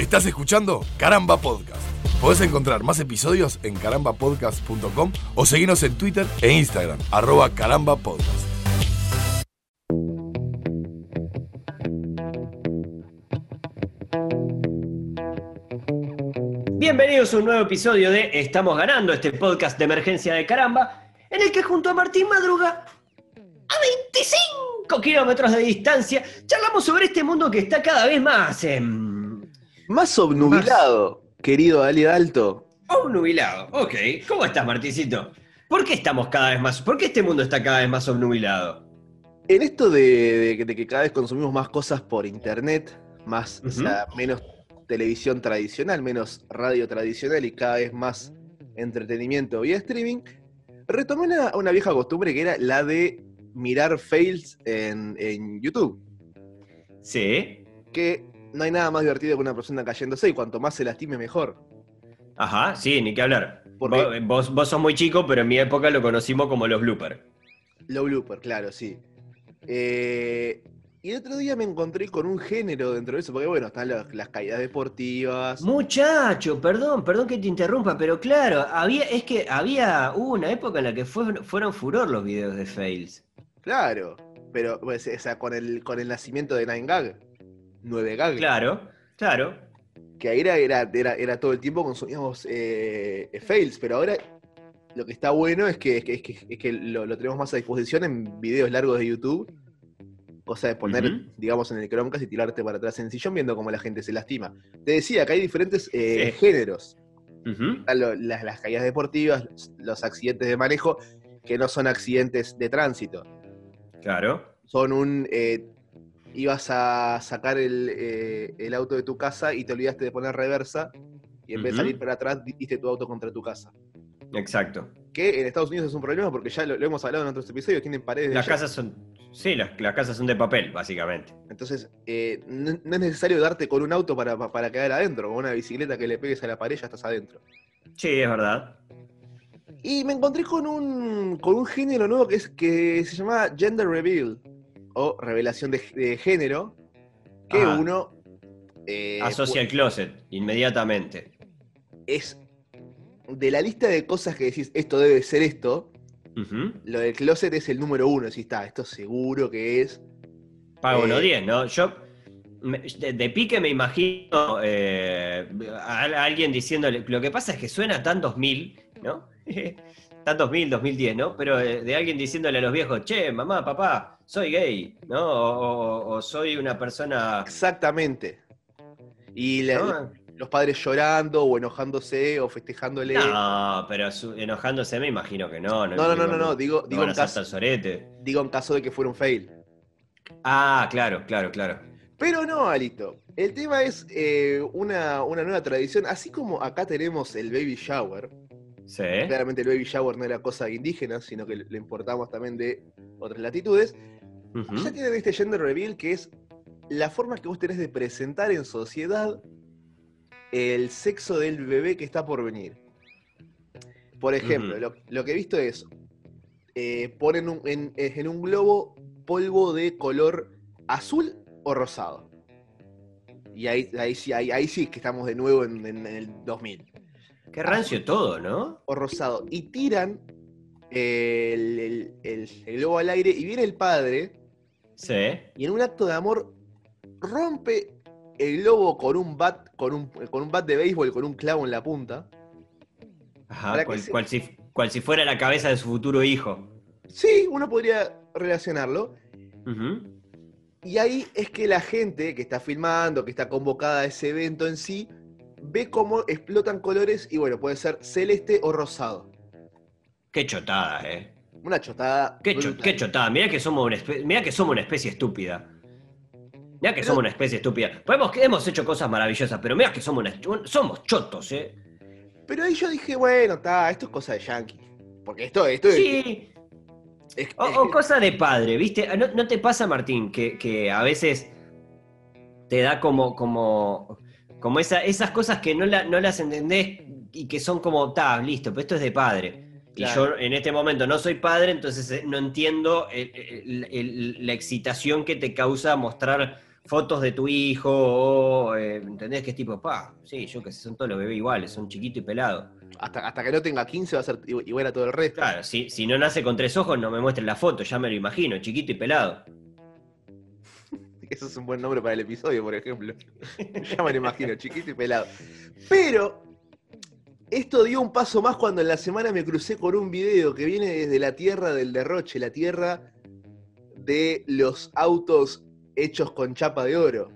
Estás escuchando Caramba Podcast. Podés encontrar más episodios en carambapodcast.com o seguirnos en Twitter e Instagram, arroba carambapodcast. Bienvenidos a un nuevo episodio de Estamos ganando, este podcast de emergencia de caramba, en el que junto a Martín Madruga, a 25 kilómetros de distancia, charlamos sobre este mundo que está cada vez más... em, Más obnubilado, querido Ali Dalto. Obnubilado, ok. ¿Cómo estás, Martincito? ¿Por qué estamos cada vez más? ¿Por qué este mundo está cada vez más obnubilado? En esto de, de que- de que cada vez consumimos más cosas por internet, más, o sea, menos televisión tradicional, menos radio tradicional y cada vez más entretenimiento vía streaming, retomé una, una vieja costumbre que era la de mirar fails en, en YouTube. Sí. Que no hay nada más divertido que una persona cayéndose y cuanto más se lastime mejor. Ajá, sí, ni que hablar. ¿Por Vos, qué? vos, sos muy chico, pero en mi época lo conocimos como los bloopers. Low blooper, claro, sí. Eh, y el otro día me encontré con un género dentro de eso, porque bueno, están las, las caídas deportivas. Muchacho, perdón, perdón que te interrumpa, pero claro, había, es que había, hubo una época en la que fue- fueron furor los videos de fails. Claro, pero pues, o sea, con el, con el nacimiento de Nine Gag, 9 Gag, Claro, claro. que ahí era, era, era, era todo el tiempo consumíamos eh, fails, pero ahora lo que está bueno es que, es que, es que, es que lo, lo tenemos más a disposición en videos largos de YouTube. Cosa de poner, digamos, en el Chromecast y tirarte para atrás en el sillón viendo cómo la gente se lastima. Te decía que hay diferentes eh, Sí. géneros. Lo- las, las caídas deportivas, los, los accidentes de manejo, que no son accidentes de tránsito. Claro. Son un... eh, ibas a sacar el, eh, el auto de tu casa y te olvidaste de poner reversa y en vez de salir para atrás diste tu auto contra tu casa. Exacto. Que en Estados Unidos es un problema porque ya lo, lo hemos hablado en otros episodios, tienen paredes de Las yeso. casas son. Sí, las, las casas son de papel, básicamente. Entonces, eh, no, no es necesario darte con un auto para, pa- para quedar adentro, con una bicicleta que le pegues a la pared ya estás adentro. Sí, es verdad. Y me encontré con un, con un género nuevo que, es, que se llama Gender Reveal, o revelación de, de género, que Ajá. uno eh, Asocia el closet, inmediatamente. es de la lista de cosas que decís, esto debe ser esto, lo del closet es el número uno, si está, esto seguro que es. Pago Eh, unos 10, ¿no? Yo me- de, de pique me imagino eh, a, a alguien diciéndole, lo que pasa es que suena tan 2000, ¿no? tan 2000, 2010, ¿no? Pero eh, de alguien diciéndole a los viejos, che, mamá, papá, soy gay, ¿no? O, o- o soy una persona... Exactamente. Y la- ¿no? los padres llorando o enojándose o festejándole. No, pero su- enojándose me imagino que no. No, no, no, no, no, digo, no digo, en caso, digo en caso de que fuera un fail. Ah, claro, claro, claro. Pero no, Alito. El tema es eh, una, una nueva tradición. Así como acá tenemos el baby shower. Sí. Claramente el baby shower no era cosa de indígenas, sino que lo importamos también de otras latitudes. Ujú. Ya tienen este gender reveal que es la forma que vos tenés de presentar en sociedad el sexo del bebé que está por venir. Por ejemplo, lo, lo que he visto es, eh, ponen un- en, en un globo polvo de color azul o rosado. Y ahí, ahí, sí, ahí, ahí sí que estamos de nuevo en, en- en el 2000. Qué rancio todo, ¿no? O rosado. Y tiran eh, el, el- el- el globo al aire y viene el padre Sí. y en un acto de amor rompe el globo con un bat, con un, con un bat de béisbol con un clavo en la punta. Ajá, cual, se- cual si, cual si fuera la cabeza de su futuro hijo. Sí, uno podría relacionarlo. Y ahí es que la gente que está filmando, que está convocada a ese evento en sí, ve cómo explotan colores y bueno, puede ser celeste o rosado. Qué chotada, eh. Una chotada. Qué, cho- brutal. qué chotada. Mirá que somos una mirá que somos una especie estúpida. Mirá que Pero- somos una especie estúpida. Podemos, hemos hecho cosas maravillosas, pero mirá que somos, una, somos chotos, eh. Pero ahí yo dije, bueno, está, esto es cosa de yankee. Porque esto, esto es- Sí. es, O, cosa de padre, ¿viste? ¿No, no te pasa, Martín, que, que a veces te da como, como, como esa- esas cosas que no, la- no las entendés y que son como, ta, listo, pero esto es de padre. Y yo en este momento no soy padre, entonces eh, no entiendo el- el- el- la excitación que te causa mostrar fotos de tu hijo, o eh, ¿entendés qué tipo? Pa, sí, yo que sé, son todos los bebés iguales, son chiquito y pelado. Hasta, hasta que no tenga 15 va a ser igu- igual a todo el resto. Claro, si, si no nace con tres ojos, no me muestren la foto, ya me lo imagino, chiquito y pelado. Eso es un buen nombre para el episodio, por ejemplo. ya me lo imagino, chiquito y pelado. Pero esto dio un paso más cuando en la semana me crucé con un video que viene desde la tierra del derroche, la tierra de los autos hechos con chapa de oro.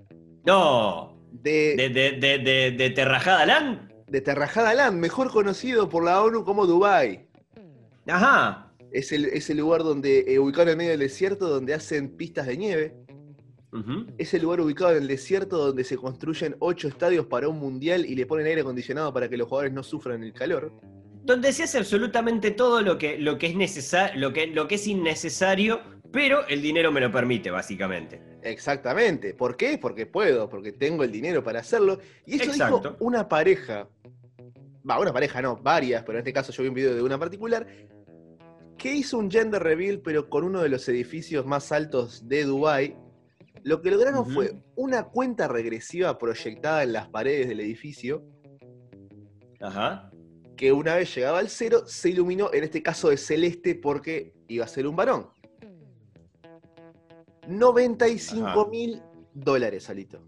No, De, de, de, de, de, Terrajada Land. de Terrajada Land, mejor conocido por la ONU como Dubai. Ajá. Es el, es el lugar donde, eh, ubicado en medio del desierto, donde hacen pistas de nieve. Es el lugar ubicado en el desierto donde se construyen ocho estadios para un mundial y le ponen aire acondicionado para que los jugadores no sufran el calor. Donde se hace absolutamente todo lo que, lo que es necesario, lo que, lo que es innecesario, pero el dinero me lo permite, básicamente. Exactamente. ¿Por qué? Porque puedo, porque tengo el dinero para hacerlo. Y eso dijo Exacto. una pareja. Va, una pareja no, varias, pero en este caso yo vi un video de una particular. Que hizo un gender reveal, pero con uno de los edificios más altos de Dubai. Lo que lograron fue una cuenta regresiva proyectada en las paredes del edificio. Ajá. que una vez llegaba al cero, se iluminó, en este caso de celeste, porque iba a ser un varón. 95 mil dólares, Alito.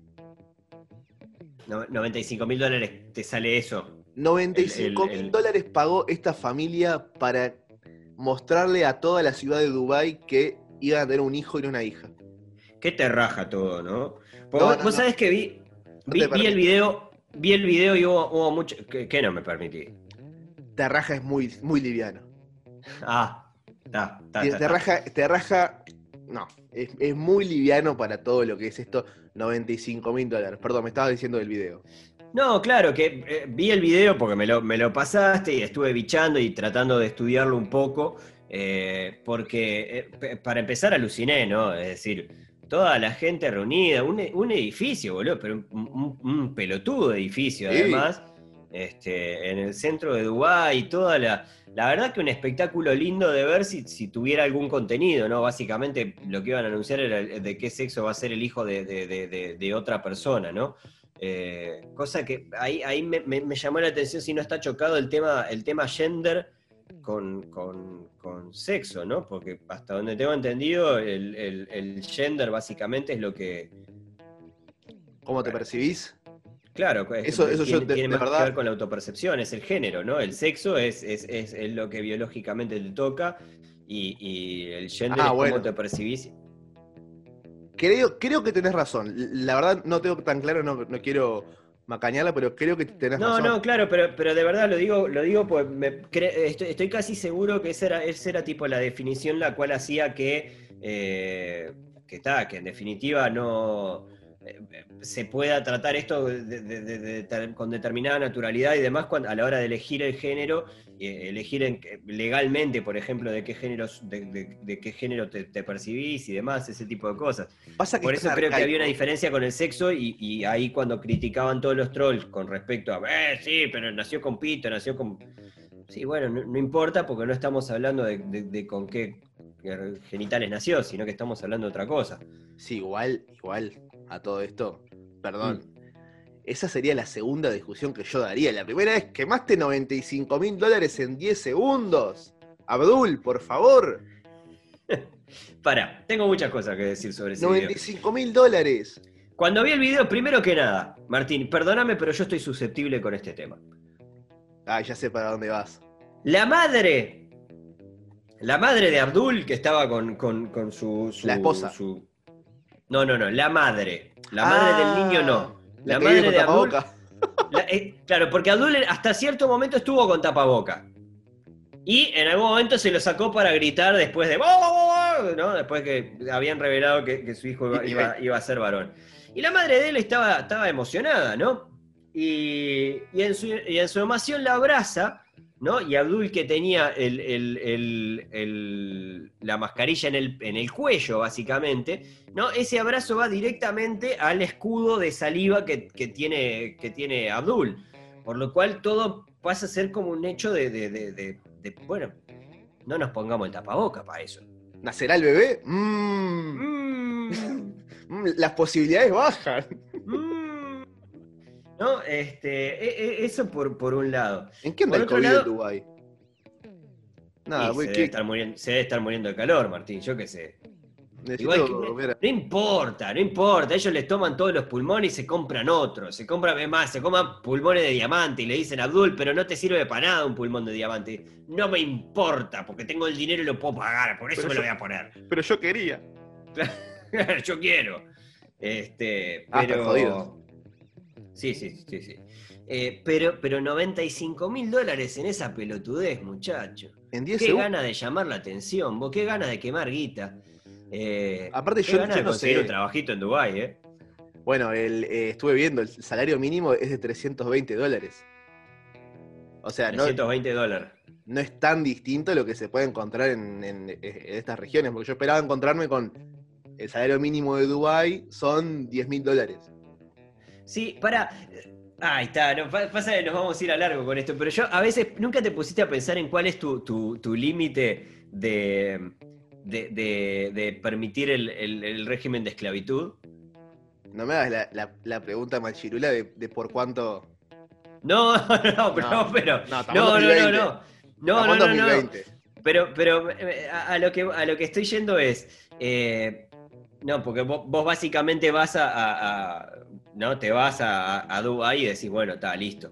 No- 95 mil dólares te sale eso. 95 El- el- mil el- dólares pagó esta familia para mostrarle a toda la ciudad de Dubái que iban a tener un hijo y una hija. ¿Qué te raja todo, no? Porque No, vos, no, vos no. sabés que vi, vi, el video, vi el video y hubo, hubo mucho. que que no me permití? Te raja es muy, muy liviano. Ah, está, está, Te, raja, te raja, no, es, es muy liviano para todo lo que es esto, 95 mil dólares. Perdón, me estabas diciendo del video. No, claro, que eh, vi el video porque me lo, me lo pasaste y estuve bichando y tratando de estudiarlo un poco, eh, porque eh, para empezar aluciné, ¿no? Es decir, toda la gente reunida, un, un edificio, boludo, pero un, un- un pelotudo edificio Sí. además, este, en el centro de Dubái toda la... La verdad que un espectáculo lindo de ver si, si tuviera algún contenido, ¿no? Básicamente lo que iban a anunciar era de qué sexo va a ser el hijo de, de- de- de- de otra persona, ¿no? Eh, cosa que ahí, ahí me, me- me llamó la atención si no está chocado el tema, el tema gender con, con- con sexo, ¿no? Porque hasta donde tengo entendido, el, el- el gender básicamente es lo que. ¿Cómo te percibís? Claro, es- Eso- eso yo tiene, de- tiene de más verdad- que ver con la autopercepción, es el género, ¿no? El sexo es, es- es- es lo que biológicamente te toca y, y el gender Ah, es bueno. cómo te percibís. Creo, creo que tenés razón. La verdad no tengo tan claro, no, no quiero macañarla, pero creo que tenés No, razón. no, claro, pero, pero de verdad lo digo, lo digo pues estoy, estoy casi seguro que esa era, esa era tipo la definición la cual hacía que, eh, que, ta, que en definitiva no se pueda tratar esto de- con determinada naturalidad y demás cuando- a la hora de elegir el género, eh, elegir en- legalmente, por ejemplo, de qué género, de, qué género te, te percibís y demás, ese tipo de cosas. Pasa que Por es eso creo que había una diferencia con el sexo y, y ahí cuando criticaban todos los trolls con respecto a, eh, sí, pero nació con pito, nació con... Sí, bueno, no, no importa porque no estamos hablando de, con qué genitales nació, sino que estamos hablando de otra cosa. Sí, igual, igual a todo esto. Perdón. Mm. Esa sería la segunda discusión que yo daría. La primera es quemaste 95 mil dólares en 10 segundos. Abdul, por favor. Para, tengo muchas cosas que decir sobre ese video. 95 mil dólares. Cuando vi el video, primero que nada, Martín, perdóname, pero yo estoy susceptible con este tema. Ah, ya sé para dónde vas. La madre, la madre de Abdul, que estaba con, con- con su, su- La esposa. su- No, no, no, la madre. La madre Ah, del niño no. La, madre de Abdul. la- eh, claro, porque Abdul hasta cierto momento estuvo con tapaboca. Y en algún momento se lo sacó para gritar después de. ¿no? Después que habían revelado que, que su hijo iba, iba- iba a ser varón. Y la madre de él estaba, estaba emocionada, ¿no? Y, y en su, y en su emoción la abraza, ¿no? Y Abdul, que tenía el- el- el- la mascarilla en el, en el cuello, básicamente, ¿no? Ese abrazo va directamente al escudo de saliva que, que tiene, que tiene Abdul. Por lo cual todo pasa a ser como un hecho de, de- de- de- de- bueno, no nos pongamos el tapaboca para eso. ¿Nacerá el bebé? Mm. Mm. mm, las posibilidades bajan. No, este, e- e- eso por, por un lado. ¿En qué anda Por el COVID lado- en Dubái? Nada, se, debe estar muriendo, se debe estar muriendo de calor, Martín, yo qué sé. Igual que- No importa, no importa. Ellos les toman todos los pulmones y se compran otros. Se compran, más, se coman pulmones de diamante y le dicen Abdul, pero no te sirve para nada un pulmón de diamante. No me importa, porque tengo el dinero y lo puedo pagar, por eso Pero me yo- lo voy a poner. Pero yo quería. Yo quiero. Este, Ah, pero. Sí, sí, sí, sí. Eh, pero, pero 95 mil dólares en esa pelotudez, muchacho. En 10 Qué segundos. gana de llamar la atención, vos, qué gana de quemar guita. Eh, Aparte, qué yo, gana yo de no conseguir sé. un trabajito en Dubái, ¿eh? Bueno, el, eh, estuve viendo, el salario mínimo es de 320 dólares. O sea, no, 320 dólares. no es tan distinto a lo que se puede encontrar en, en- en estas regiones, porque yo esperaba encontrarme con el salario mínimo de Dubái son 10 mil dólares. Sí, para. Ahí está, no, pa- pasa que nos vamos a ir a largo con esto, pero yo a veces nunca te pusiste a pensar en cuál es tu, tu- tu límite de, de, de- de permitir el, el- el régimen de esclavitud. No me hagas la, la- la pregunta machirula de, de por cuánto. No, no, pero, No, pero. no, estamos No, no, no, 2020. no. No, no, no, no. 2020. Pero, pero eh, a, a lo que, a lo que estoy yendo es. eh, no, porque vos, básicamente vas a, a- ¿no? Te vas a, a Dubái y decís, bueno, está listo.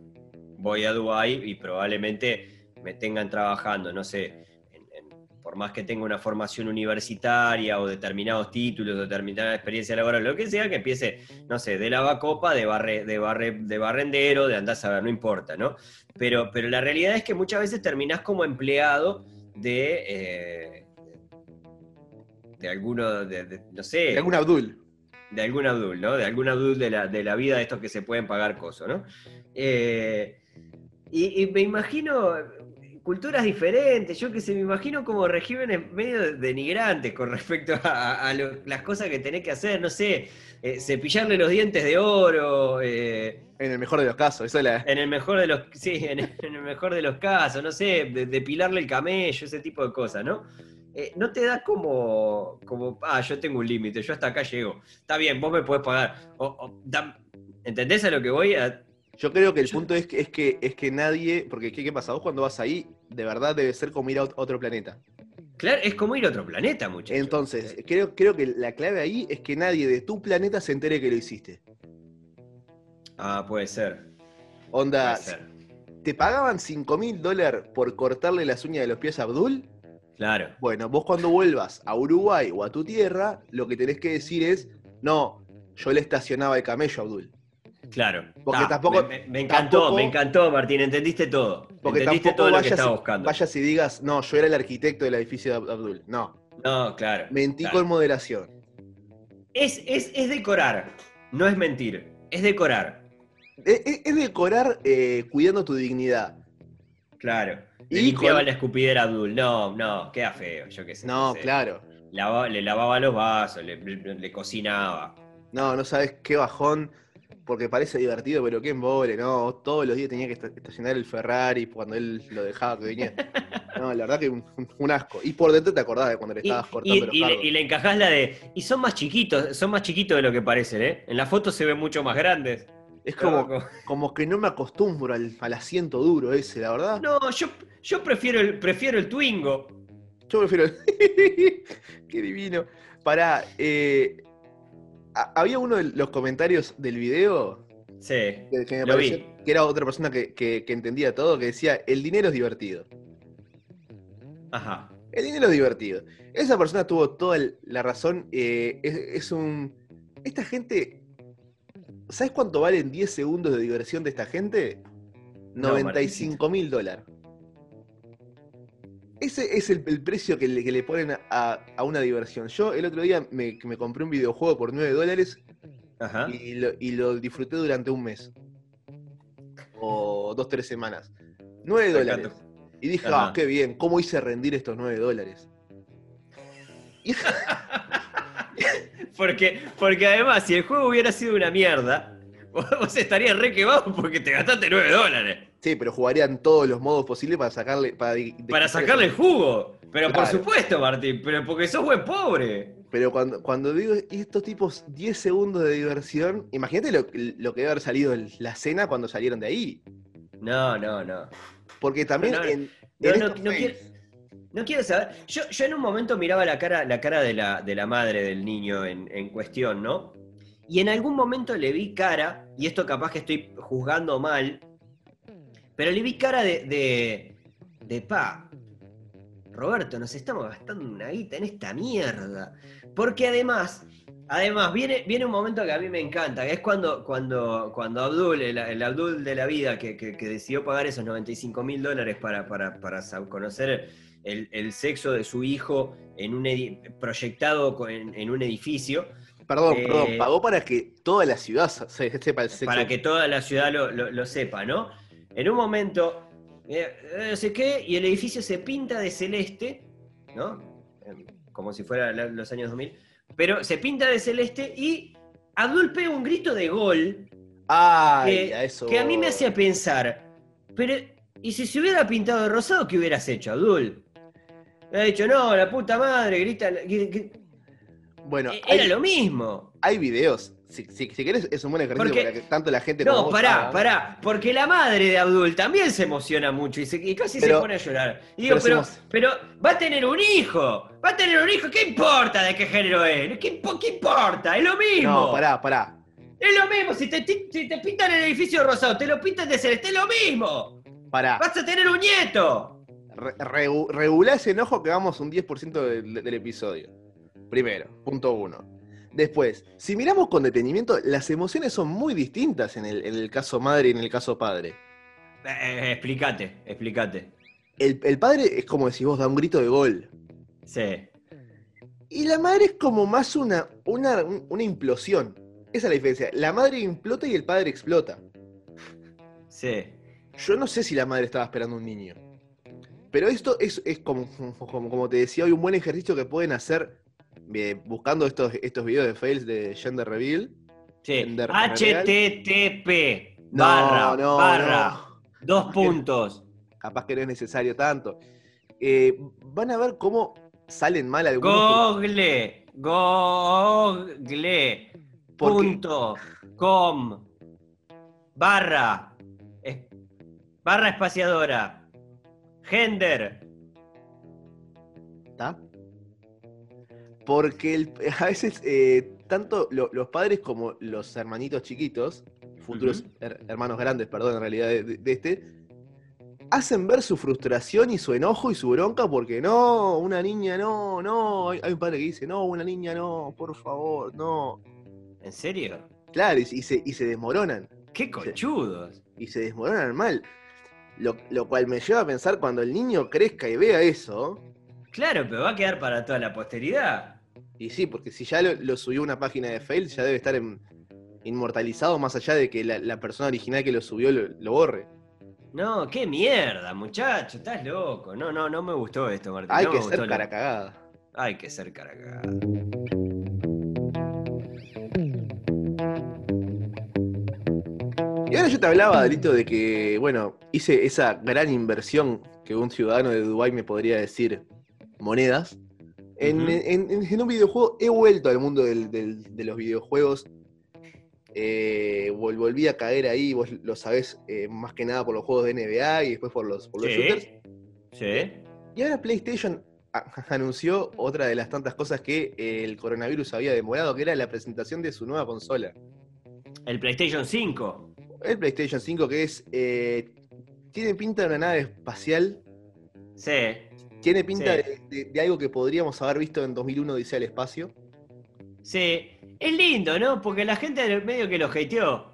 Voy a Dubái y probablemente me tengan trabajando, no sé, por más que tenga una formación universitaria o determinados títulos, determinada experiencia laboral, lo que sea, que empiece, no sé, de lavacopa, de, barre, de, barre, de barrendero, de andar a ver, no importa, ¿no? Pero, pero la realidad es que muchas veces terminás como empleado de, eh, de alguno, de, de- no sé, De algún Abdul. de algún Abdul, ¿no? De algún Abdul de la, de la vida de estos que se pueden pagar cosas, ¿no? Eh, y, y me imagino culturas diferentes, yo que sé, me imagino como regímenes medio denigrantes con respecto a, a lo- las cosas que tenés que hacer, no sé, eh, cepillarle los dientes de oro, eh, En el mejor de los casos. Eso es la. en el mejor de los, sí, en el, en el mejor de los casos, no sé, de- depilarle el camello, ese tipo de cosas, ¿no? Eh, no te da como, como, ah, yo tengo un límite, yo hasta acá llego. Está bien, vos me podés pagar. O- ¿Entendés a lo que voy? A- Yo creo que el Yo- punto es que, es que es que nadie. Porque ¿qué, qué pasa? Vos cuando vas ahí, de verdad debe ser como ir a ot- otro planeta. claro, es como ir a otro planeta, muchachos. Entonces, Eh, creo, creo que la clave ahí es que nadie de tu planeta se entere que lo hiciste. Ah, puede ser. Onda, Puede ser. ¿te pagaban 5 mil dólares por cortarle las uñas de los pies a Abdul? Claro. Bueno, vos cuando vuelvas a Uruguay o a tu tierra, lo que tenés que decir es, no, yo le estacionaba el camello a Abdul. Claro. Porque Ta, tampoco- Me, encantó, tampoco- me encantó, Martín. Entendiste todo. Porque Entendiste todo lo que estaba buscando. vayas y digas, no, yo era el arquitecto del edificio de Ab- Abdul. No, No, claro. mentí claro. con moderación. Es, es, es decorar, no es mentir. Es decorar. Es, es- es decorar eh, cuidando tu dignidad. Claro. Le Y limpiaba con- la escupidera a Abdul. No, no, queda feo, yo qué sé. No, sé. claro. Lava- le lavaba los vasos, le, le- le cocinaba. No, no sabes qué bajón, porque parece divertido, pero qué embole, ¿no? Todos los días tenía que esta- estacionar el Ferrari cuando él lo dejaba que venía. No, la verdad que un, un asco. Y por dentro te acordás de cuando le estabas y- cortando los y le, cargos. y le encajás la de. Y son más chiquitos, son más chiquitos de lo que parecen, ¿eh? En la foto se ven mucho más grandes. Es como, como que no me acostumbro al, al asiento duro ese, la verdad. No, yo, yo prefiero, el, prefiero el Twingo. Yo prefiero el... Qué divino. Pará, eh, ha- había uno de los comentarios del video Sí. que, que me Lo vi. pareció que era otra persona que, que- que entendía todo, que decía, el dinero es divertido. Ajá. El dinero es divertido. Esa persona tuvo toda la razón. eh, es, es un... Esta gente... ¿Sabes cuánto valen 10 segundos de diversión de esta gente? No, 95 mil dólares. Ese es el, el precio que le, que le ponen a, a una diversión. Yo el otro día me, me compré un videojuego por 9 dólares y lo, y lo disfruté durante un mes. O dos, tres semanas. 9 Me dólares. Y dije, ah, qué bien, ¿cómo hice rendir estos 9 dólares? Porque, porque además, si el juego hubiera sido una mierda, vos estarías re quemado porque te gastaste 9 dólares. sí, pero jugarían todos los modos posibles para sacarle. Para, Para sacarle el jugo. Pero por supuesto, Martín, pero porque sos buen pobre. Pero cuando, cuando digo estos tipos 10 segundos de diversión, imagínate lo, lo que debe haber salido en la cena cuando salieron de ahí. No, no, no. Porque también No, no, en, no, en no, estos no fails- quiero- No quiero saber. Yo, yo en un momento miraba la cara, la cara de, la, de la madre del niño en, en cuestión, ¿no? Y en algún momento le vi cara, y esto capaz que estoy juzgando mal, pero le vi cara de, de, pa. Roberto, nos estamos gastando una guita en esta mierda. Porque además, además, viene, viene un momento que a mí me encanta, que es cuando, cuando, cuando Abdul, el, Abdul de la vida, que, que- que decidió pagar esos 95 mil dólares para, para, para conocer el, el sexo de su hijo en un proyectado en, en un edificio, Perdón, Eh, perdón, pagó para que toda la ciudad se- sepa el sexo. para que toda la ciudad lo, lo- lo sepa, ¿no? En un momento, eh, eh, no sé qué, y el edificio se pinta de celeste, ¿no? Como si fuera los años 2000, pero se pinta de celeste y Abdul pega un grito de gol Ay, que, a eso. que a mí me hacía pensar, pero, ¿y si se hubiera pintado de rosado, qué hubieras hecho, Abdul? Me ha dicho, no, la puta madre, grita. gri- gri- Bueno, Eh, Era hay, lo mismo. hay videos. Si, si, si querés, es un buen ejercicio Porque- para que tanto la gente como No, vos pará, hagan. pará, porque la madre de Abdul también se emociona mucho y, se- y casi Pero- se pone a llorar. Y digo, pero pero, va a tener un hijo, va a tener un hijo, ¿qué importa de qué género es? ¿Qué, qué importa? Es lo mismo. No, pará, pará. Es lo mismo, si te, si te pintan el edificio rosado, te lo pintan de celeste, es lo mismo. Pará. Vas a tener un nieto. Re- regu- regulá ese enojo que hagamos un 10% del, del episodio. Primero, punto uno. Después, si miramos con detenimiento, las emociones son muy distintas en el, en el caso madre y en el caso padre. Eh, eh, explícate, explícate. El, el padre es como decís vos, da un grito de gol. Sí. Y la madre es como más una, una, una implosión. Esa es la diferencia. La madre implota y el padre explota. Sí. Yo no sé si la madre estaba esperando un niño. Pero esto es, es como, como, como te decía hoy, un buen ejercicio que pueden hacer eh, buscando estos, estos videos de fails de gender reveal. Sí. Gender HTTP. No, barra, no, barra. no. Dos puntos. Capaz que no es necesario tanto. Eh, van a ver cómo salen mal algunos. Google. Google. Punto. Com. Barra. es- barra espaciadora. Gender. ¿Está? Porque el- a veces eh, tanto lo- los padres como los hermanitos chiquitos, futuros her- hermanos grandes, perdón, en realidad de, este, hacen ver su frustración y su enojo y su bronca porque no, una niña no, no. Hay, hay un padre que dice, no, una niña no, por favor, no. ¿En serio? Claro, y, y se, y se desmoronan. ¡Qué conchudos! y se desmoronan mal. Lo, lo cual me lleva a pensar cuando el niño crezca y vea eso, Claro, pero va a quedar para toda la posteridad. y sí, porque si ya lo, lo subió una página de fail, ya debe estar en- inmortalizado más allá de que la, la persona original que lo subió lo, lo borre. No, qué mierda, muchacho, estás loco. No, no, no me gustó esto, Martín. Hay no que ser cara cagada. Hay que ser cara cagada. Yo te hablaba, Delito, de que, bueno, hice esa gran inversión que un ciudadano de Dubái me podría decir monedas. En, en- en- en un videojuego he vuelto al mundo del- del- de los videojuegos. Eh, vol- volví a caer ahí, vos lo sabés, eh, más que nada por los juegos de NBA y después por los, por los shooters. Sí. Y ahora PlayStation anunció otra de las tantas cosas que eh, el coronavirus había demorado, que era la presentación de su nueva consola. El PlayStation 5. El PlayStation 5 que es... eh, tiene pinta de una nave espacial, Sí. tiene pinta Sí. de, de- de algo que podríamos haber visto en 2001 Dice al Espacio. Sí. Es lindo, ¿no? Porque la gente del medio que lo hateó.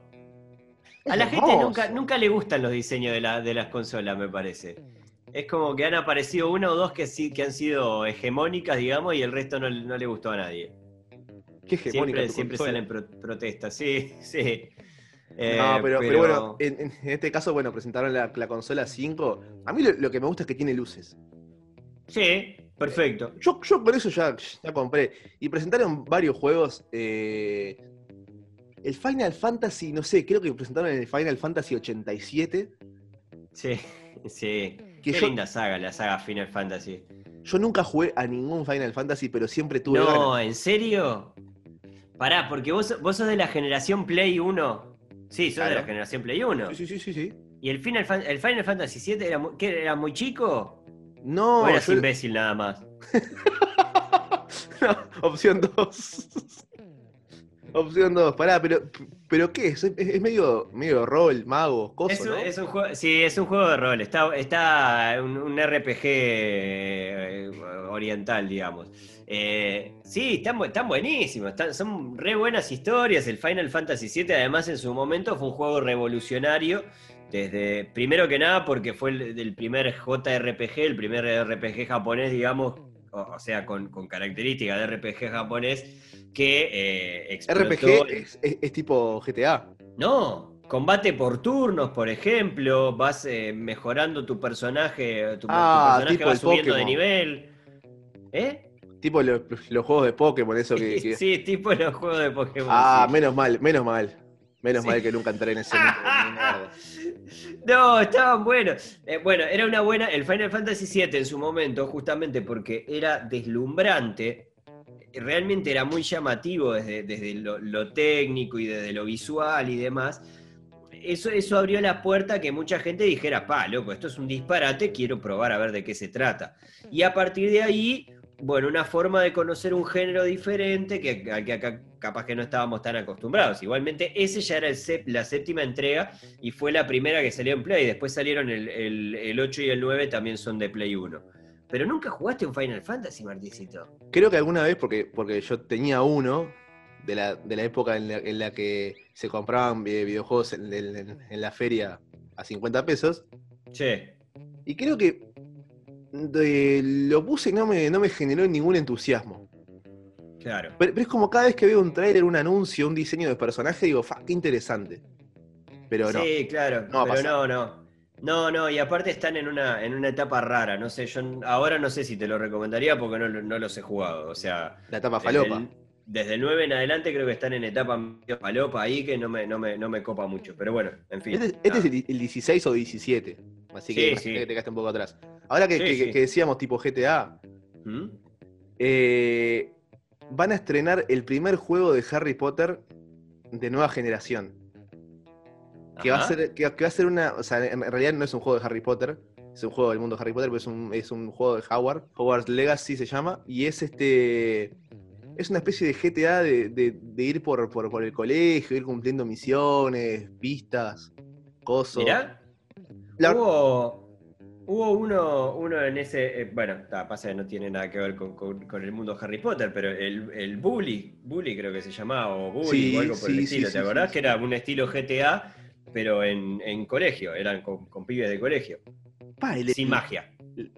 A la gente nunca, nunca le gustan los diseños de, la- de las consolas, me parece. Es como que han aparecido una o dos que sí que han sido hegemónicas, digamos, y el resto no, no le gustó a nadie. Qué hegemónica Siempre, siempre salen pro- protestas, sí, sí. Eh, No, pero, pero bueno, en, en este caso, bueno, presentaron la, la consola 5. A mí lo, lo que me gusta es que tiene luces. Sí, perfecto. Yo, yo por eso ya, ya compré. Y presentaron varios juegos. eh, el Final Fantasy, no sé, creo que presentaron el Final Fantasy 87. Sí, sí. Que Qué yo- linda saga, la saga Final Fantasy. Yo nunca jugué a ningún Final Fantasy, pero siempre tuve No, ganas. ¿en serio? Pará, porque vos, vos sos de la generación Play 1. Sí, sos de la generación Play 1. Sí, sí, sí, sí. ¿Y el Final, Fan- el Final Fantasy 7 era, muy- qué, era muy chico? No, ¿O eras yo- imbécil nada más? No, opción 2. Opción 2. Pará, pero, pero ¿qué es? Es, es medio, medio rol, mago, cosa, Es un, ¿no? es un juego, sí, es un juego de rol. Está, está un, un RPG eh, oriental, digamos. Eh, sí, están, están buenísimos. están- son re buenas historias. El Final Fantasy VII, además, en su momento fue un juego revolucionario. Desde, primero que nada, porque fue el, primer JRPG, el primer RPG japonés, digamos, o, o sea, con, con características de RPG japonés, que eh, RPG es, es- es tipo GTA. no, combate por turnos, por ejemplo, vas eh, mejorando tu personaje, tu, tu Ah, personaje tipo va subiendo de nivel. ¿Eh? Tipo los, los juegos de Pokémon, eso que. que- Sí, tipo los juegos de Pokémon. ah, sí. menos mal, menos mal. Menos Sí. mal que nunca entré en ese. No, estaban buenos. Eh, bueno, era una buena. El Final Fantasy VII en su momento, justamente porque era deslumbrante, realmente era muy llamativo desde, desde lo, técnico y desde lo visual y demás. Eso, eso abrió la puerta a que mucha gente dijera, pa, loco, esto es un disparate, quiero probar a ver de qué se trata. Y a partir de ahí, bueno, una forma de conocer un género diferente que, al que acá capaz que no estábamos tan acostumbrados. Igualmente, ese ya era el la séptima entrega y fue la primera que salió en Play. Después salieron el, el- el 8 y el 9, también son de Play 1. Pero nunca jugaste un Final Fantasy, Marticito. Creo que alguna vez, porque, porque yo tenía uno de la, de la época en la, en la que se compraban vi- videojuegos en, en- en la feria a 50 pesos. Che. Y creo que de- lo puse y no me, no me generó ningún entusiasmo. Claro. Pero, pero es como cada vez que veo un tráiler, un anuncio, un diseño de personaje, digo, fa, qué interesante. Pero no. Sí, claro. No pero no, no. No, no, y aparte están en una, en una etapa rara. No sé, yo ahora no sé si te lo recomendaría porque no, no los he jugado. O sea, La etapa falopa. el, desde el 9 en adelante creo que están en etapa medio falopa ahí que no me, no me, no me copa mucho. Pero bueno, en fin. Este, este es el, el 16 o 17. Así que Sí, que te quedaste un poco atrás. Ahora que, Sí, que- sí. que decíamos tipo GTA, ¿Mm? eh, van a estrenar el primer juego de Harry Potter de nueva generación. Que va, a ser, que, que va a ser una. O sea, en realidad no es un juego de Harry Potter. Es un juego del mundo de Harry Potter, pero es un, es un juego de Howard. Hogwarts Legacy se llama. Y es este. Es una especie de GTA de, de- de ir por, por, por el colegio, ir cumpliendo misiones, pistas, cosas. Mirá, La- hubo, hubo uno, uno en ese. eh, bueno, ta, pasa que no tiene nada que ver con, con- con el mundo Harry Potter, pero el, el Bully, Bully creo que se llamaba, o Bully Sí, o algo por el estilo, sí, ¿te acordás? Que era un estilo GTA, pero en, en colegio, eran con, con pibes de colegio, Pa, y le- sin magia.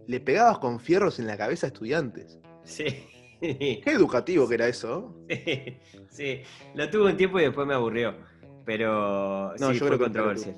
le pegabas con fierros en la cabeza a estudiantes. Sí. Qué educativo que era eso. Sí, sí, lo tuve un tiempo y después me aburrió. Pero No, sí, yo fue controversial.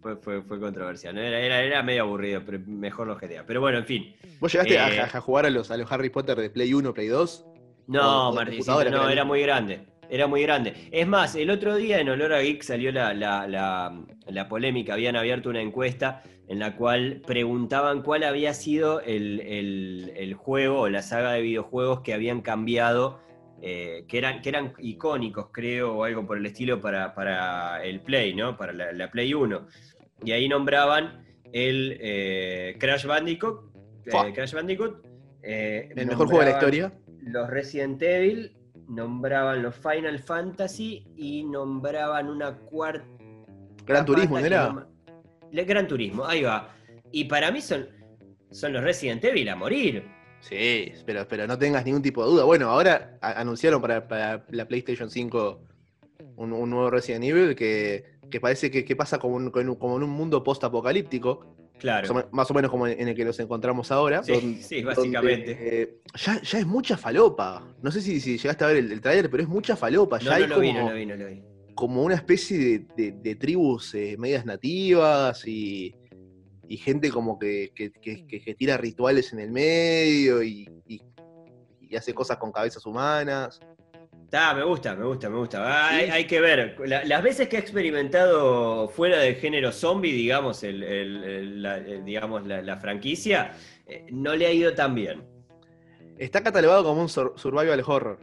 Fue, fue, fue controversial. Era, era, era medio aburrido, pero mejor los GTA. Pero bueno, en fin. ¿Vos llegaste Eh. a, a jugar a los, a los Harry Potter de Play 1, Play 2? No, computadora, no, era muy grande. Era muy grande. Es más, el otro día en Olor a Geek salió la, la, la, la polémica. Habían abierto una encuesta en la cual preguntaban cuál había sido el, el- el juego o la saga de videojuegos que habían cambiado, eh, que, eran, que eran icónicos, creo, o algo por el estilo para, para el Play, ¿no? Para la, la Play 1. Y ahí nombraban el eh, Crash Bandicoot. eh. Crash Bandicoot. El mejor juego de la historia. los Resident Evil, nombraban los Final Fantasy y nombraban una cuarta. Gran Turismo, ¿no era? Le- Gran Turismo, ahí va. Y para mí son, son los Resident Evil a morir. Sí, pero, pero no tengas ningún tipo de duda. Bueno, ahora anunciaron para, para la PlayStation 5 un, un nuevo Resident Evil que, que parece que, que pasa como, un- como en un mundo post-apocalíptico, Claro. más o me- más o menos como en, el que nos encontramos ahora. Sí, donde- sí, básicamente. donde, eh, ya, ya es mucha falopa. No sé si, si llegaste a ver el, el trailer, pero es mucha falopa. Ya no, hay no lo vi, como- no lo vi, no lo vi. como una especie de, de- de tribus eh, medias nativas y, y gente como que, que- que- que- que tira rituales en el medio y, y- y hace cosas con cabezas humanas. Está, me gusta, me gusta, me gusta. Hay, hay que ver. La- las veces que he experimentado fuera del género zombie, digamos, el, el- el- la, el- digamos la, la franquicia, eh, no le ha ido tan bien. Está catalogado como un sur- survival horror.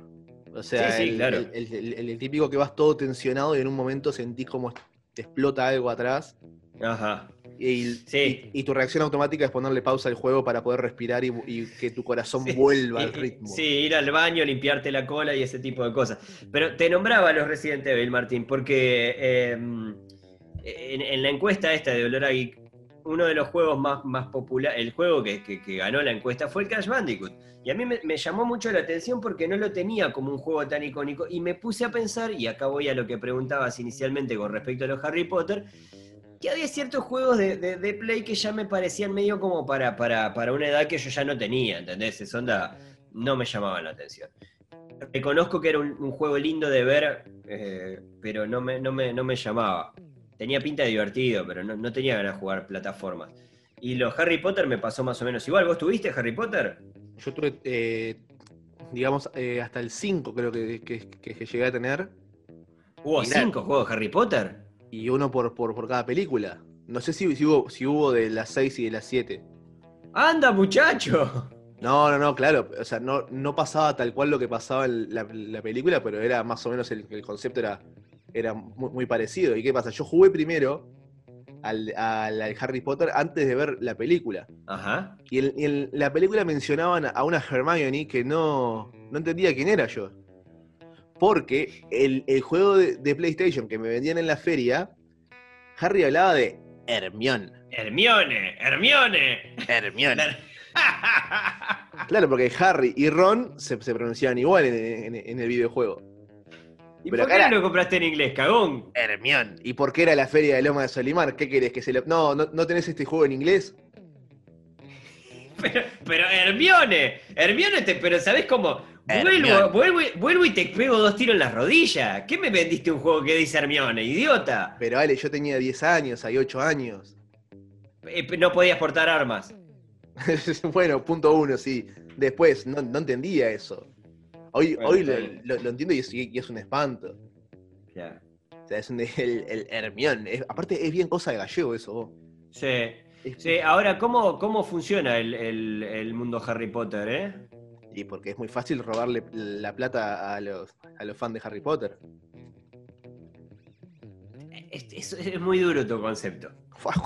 O sea, Sí, sí, claro. el típico que vas todo tensionado y en un momento sentís como te explota algo atrás. Ajá. Y, Sí. y- y tu reacción automática es ponerle pausa al juego para poder respirar y, y que tu corazón Sí, vuelva al ritmo. Sí, ir al baño, limpiarte la cola y ese tipo de cosas. Pero te nombraba a los Resident Evil, Martín, porque eh, en, en la encuesta esta de Olor a Geek, uno de los juegos más, más populares, el juego que, que- que ganó la encuesta fue el Crash Bandicoot. Y a mí me, me llamó mucho la atención porque no lo tenía como un juego tan icónico y me puse a pensar, y acá voy a lo que preguntabas inicialmente con respecto a los Harry Potter, que había ciertos juegos de, de- de Play que ya me parecían medio como para, para, para una edad que yo ya no tenía, ¿entendés? Esa onda no me llamaban la atención. Reconozco que era un, un juego lindo de ver, eh, pero no me, no, me, no me llamaba. Tenía pinta de divertido, pero no, no tenía ganas de jugar plataformas. Y los Harry Potter me pasó más o menos igual. ¿Vos tuviste Harry Potter? Yo tuve, eh, digamos, eh, hasta el 5 creo que, que- que- llegué a tener. ¿Hubo Mirá. cinco juegos de Harry Potter? Y uno por, por, por cada película. No sé si, si, hubo, si hubo de las 6 y de las 7. ¡Anda, muchacho! No, no, no, claro. O sea, no, no pasaba tal cual lo que pasaba en la, la película, pero era más o menos el, el concepto era, era muy, muy parecido. ¿Y qué pasa? Yo jugué primero al, al- al Harry Potter antes de ver la película. Ajá. Y en, y en la película mencionaban a una Hermione que no, no entendía quién era yo. Porque el, el juego de, de PlayStation que me vendían en la feria, Harry hablaba de Hermione. Hermione, Hermione. Hermione. Claro, porque Harry y Ron se, se pronunciaban igual en, en- en el videojuego. ¿Y Pero por qué no era- lo compraste en inglés, cagón? Hermione. ¿Y por qué era la feria de Loma de Solimar? ¿Qué querés que se lo.? No, no, ¿no tenés este juego en inglés? Pero, pero Hermione, Hermione, te, pero ¿sabés cómo? Vuelvo, vuelvo, y- vuelvo y te pego dos tiros en las rodillas. ¿Qué me vendiste un juego que dice Hermione, idiota? Pero Ale, yo tenía 10 años, hay 8 años. Eh, no podías portar armas. bueno, punto uno, sí. Después, no, no entendía eso. Hoy, Bueno, hoy está lo, bien. lo- lo entiendo y es, y es un espanto. Ya. O sea, es un, el, el Hermión. Es- aparte, es bien cosa de gallego eso. vos. Sí. Es- Sí, ahora, ¿cómo, cómo funciona el, el- el mundo Harry Potter, eh? Y porque es muy fácil robarle la plata a los, a los fans de Harry Potter. Es, es- es muy duro tu concepto.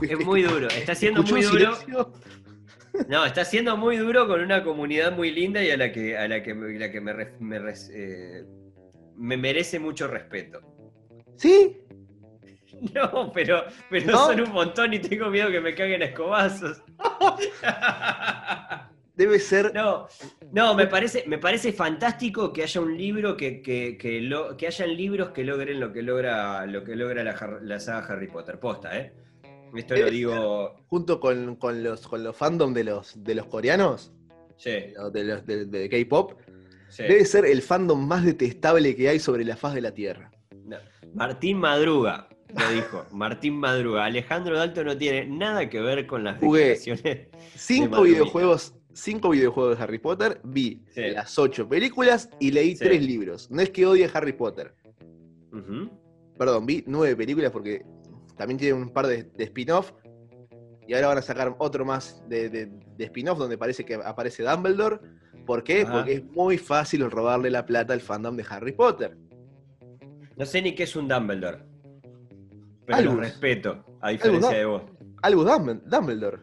Es muy duro. Está siendo ¿Escuchó muy duro. silencio? No, está siendo muy duro con una comunidad muy linda y a la que, a la que, me- la que me, me eh, me merece mucho respeto. ¿Sí? No, pero, pero ¿No? son un montón y tengo miedo que me caguen a escobazos. Debe ser. No, no, me parece, me parece fantástico que haya un libro que, que, que, lo- que hayan libros que logren lo que logra, lo que logra la, saga Harry Potter. Posta, ¿eh? Esto lo digo. Junto con, con los, con los fandom de los, de los coreanos, Sí, de los de, de K-pop, sí. debe ser el fandom más detestable que hay sobre la faz de la Tierra. No, Martín Madruga lo dijo. Martín Madruga. Alejandro Dalto no tiene nada que ver con las Jugué. declaraciones. Cinco videojuegos, cinco videojuegos de Harry Potter, vi Sí. las ocho películas y leí Sí. tres libros. No es que odie Harry Potter. Perdón, vi nueve películas porque también tiene un par de, de spin-off. Y ahora van a sacar otro más de, de- de spin-off donde parece que aparece Dumbledore. ¿Por qué? Ajá. Porque es muy fácil robarle la plata al fandom de Harry Potter. No sé ni qué es un Dumbledore. Pero lo Albus. respeto, a diferencia Albus, de vos. Algo Dumb- Dumbledore.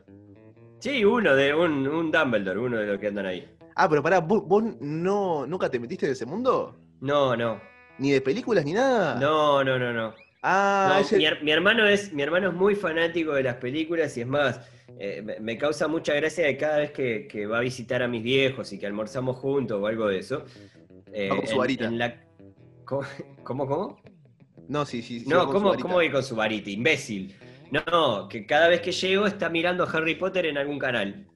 Sí, uno de un, un Dumbledore, uno de los que andan ahí. Ah, pero pará, ¿vos, vos no, nunca te metiste en ese mundo? No, no. ¿Ni de películas ni nada? No, no, no, no. Ah, No, ese- mi, her- mi hermano es, mi hermano es muy fanático de las películas y es más, eh, me, causa mucha gracia de cada vez que, que va a visitar a mis viejos y que almorzamos juntos o algo de eso. eh, Va con su varita. en la- ¿Cómo, cómo? No, sí, sí. sí, No, ¿cómo. ¿cómo voy con su varita? Imbécil. No, que cada vez que llego está mirando Harry Potter en algún canal.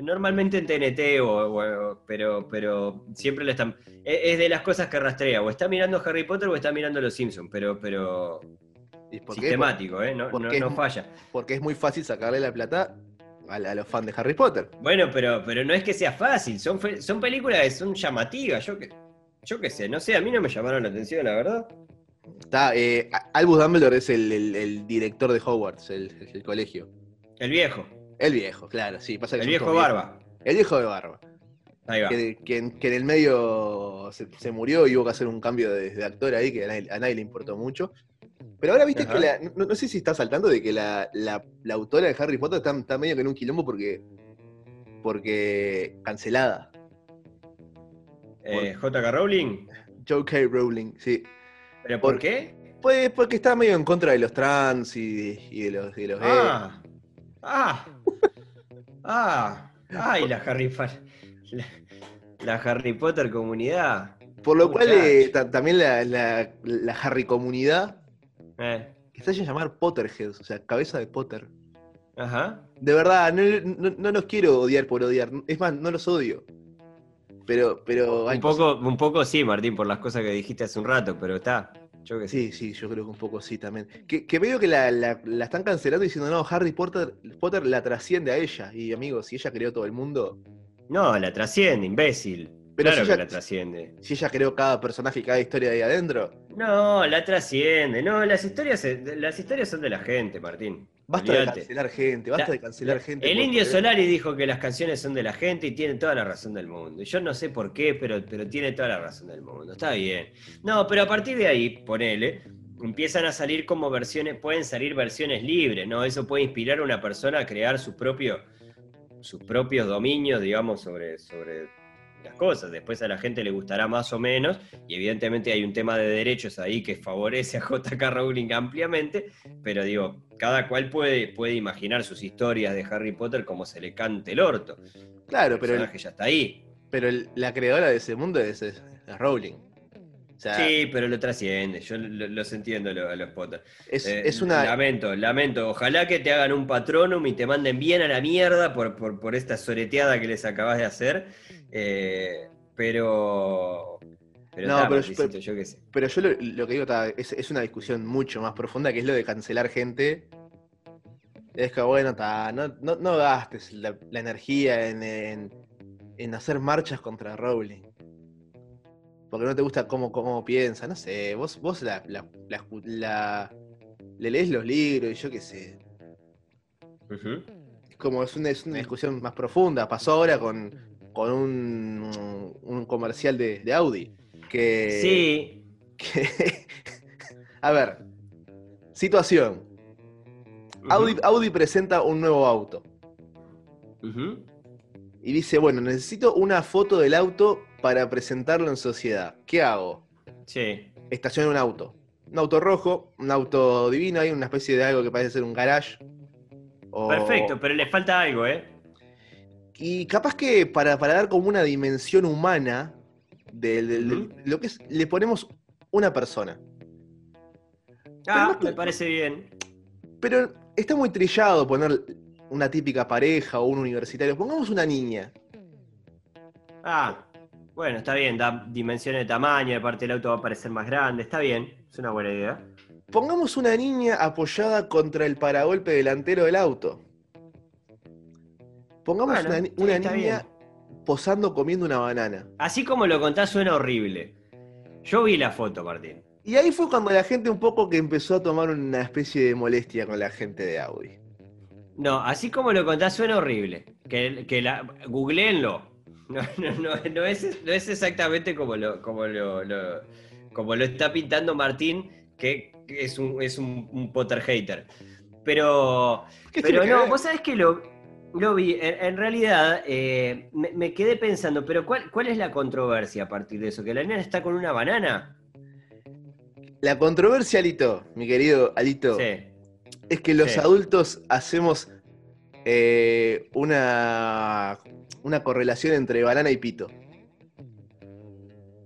Normalmente en TNT, o, o- pero, pero siempre le están. Es, es de las cosas que rastrea. O está mirando Harry Potter o está mirando Los Simpsons, pero, pero sistemático, ¿eh? No, porque no- falla. Porque es muy fácil sacarle la plata a, a los fans de Harry Potter. Bueno, pero, pero no es que sea fácil. Son, son películas que son llamativas. Yo, que- yo qué sé, no sé, a mí no me llamaron la atención, la verdad. Está, eh, Albus Dumbledore es el, el- el director de Hogwarts, el, el colegio. El viejo, El viejo, claro, sí. Pasa que el viejo viejos. barba. El viejo de barba. Ahí va. Que, que en, que en el medio se, se murió y hubo que hacer un cambio de, de actor ahí que a nadie, a nadie le importó mucho. Pero ahora viste Ajá. que la, no, no sé si estás saltando de que la, la- la autora de Harry Potter está, está medio que en un quilombo porque. porque. cancelada. Eh, J.K. Rowling. J.K. Rowling, sí. ¿Pero por Por- qué? Pues porque está medio en contra de los trans y, y de los, de los. Ah, ah, ah, ay, la Harry, la, la Harry Potter comunidad. Por lo cual eh, ta- también la, la, la Harry comunidad Eh, que se llamar Potterheads, o sea, cabeza de Potter. ajá. De verdad, no, no, no los quiero odiar por odiar. Es más, no los odio. Pero, pero Un poco, un poco sí, Martín, por las cosas que dijiste hace un rato, pero está. Yo qué sé. Sí, sí, yo creo que un poco sí también. Que, que veo que la, la- la están cancelando diciendo, no, Harry Potter, Potter la trasciende a ella. Y amigos, si ella creó todo el mundo, No, la trasciende, imbécil. Pero claro si que la trasciende. si ella creó cada personaje y cada historia de ahí adentro, No, la trasciende. No, las historias, las historias son de la gente, Martín. Basta de cancelar gente, basta La- de cancelar la- gente. El Indio Solari dijo que las canciones son de la gente y tiene toda la razón del mundo. Yo no sé por qué, pero, pero tiene toda la razón del mundo. Está bien. No, pero a partir de ahí, ponele, empiezan a salir como versiones, pueden salir versiones libres, ¿no? Eso puede inspirar a una persona a crear su propio, sus propios dominios, digamos, sobre, sobre las cosas. Después a la gente le gustará más o menos, y evidentemente hay un tema de derechos ahí que favorece a JK Rowling ampliamente, pero digo, cada cual puede, puede imaginar sus historias de Harry Potter como se le cante el orto. Claro, el pero, el- personaje ya está ahí. pero el- la creadora de ese mundo es, es- es Rowling. O sea, Sí, pero lo trasciende, yo lo- los entiendo lo- a los Potter. es, Eh, es una. Lamento, lamento. Ojalá que te hagan un patronum y te manden bien a la mierda por, por, por esta soreteada que les acabas de hacer. Eh, pero. Pero, No, pero- yo qué sé. Pero yo lo, lo que digo ta, es, es una discusión mucho más profunda, que es lo de cancelar gente. Es que, bueno, ta, no, no, no gastes la, la energía en, en- en hacer marchas contra Rowling. Porque no te gusta cómo, cómo piensa, no sé, vos, vos la, la- la escu- la- le lees los libros y yo qué sé. Es como es una, es una discusión más profunda. Pasó ahora con, con un, un comercial de, de Audi. Que, Sí, que- a ver, situación. Audi, Audi presenta un nuevo auto Ujú. y dice, bueno, necesito una foto del auto para presentarlo en sociedad. ¿Qué hago? Sí. Estaciono un auto. Un auto rojo, un auto divino, hay una especie de algo que parece ser un garage. O- Perfecto, pero le falta algo, ¿eh? Y capaz que para, para dar como una dimensión humana de, de- de Ujú. lo que es, le ponemos una persona. Ah, no me parece bien. Pero está muy trillado poner una típica pareja o un universitario. Pongamos una niña. Ah, bueno, está bien, da dimensiones de tamaño, aparte el auto va a parecer más grande, está bien, es una buena idea. Pongamos una niña apoyada contra el paragolpe delantero del auto. Pongamos Bueno, una, niña posando comiendo una banana. Así como lo contás suena horrible. Yo vi la foto, Martín. Y ahí fue cuando la gente un poco que empezó a tomar una especie de molestia con la gente de Audi. No, así como lo contás suena horrible. Que, que la, googleenlo. No, no, no, no es, no es exactamente como lo, como lo, lo- como lo está pintando Martín, que, es un, es un, un Potter hater. Pero, ¿Qué pero no, vos sabés que lo, lo vi. En, en realidad, eh, me, me quedé pensando, pero ¿cuál, ¿cuál es la controversia a partir de eso? ¿Que la nena está con una banana? La controversia, Alito, mi querido Alito, Sí. es que los Sí. adultos hacemos eh, una, una correlación entre banana y pito.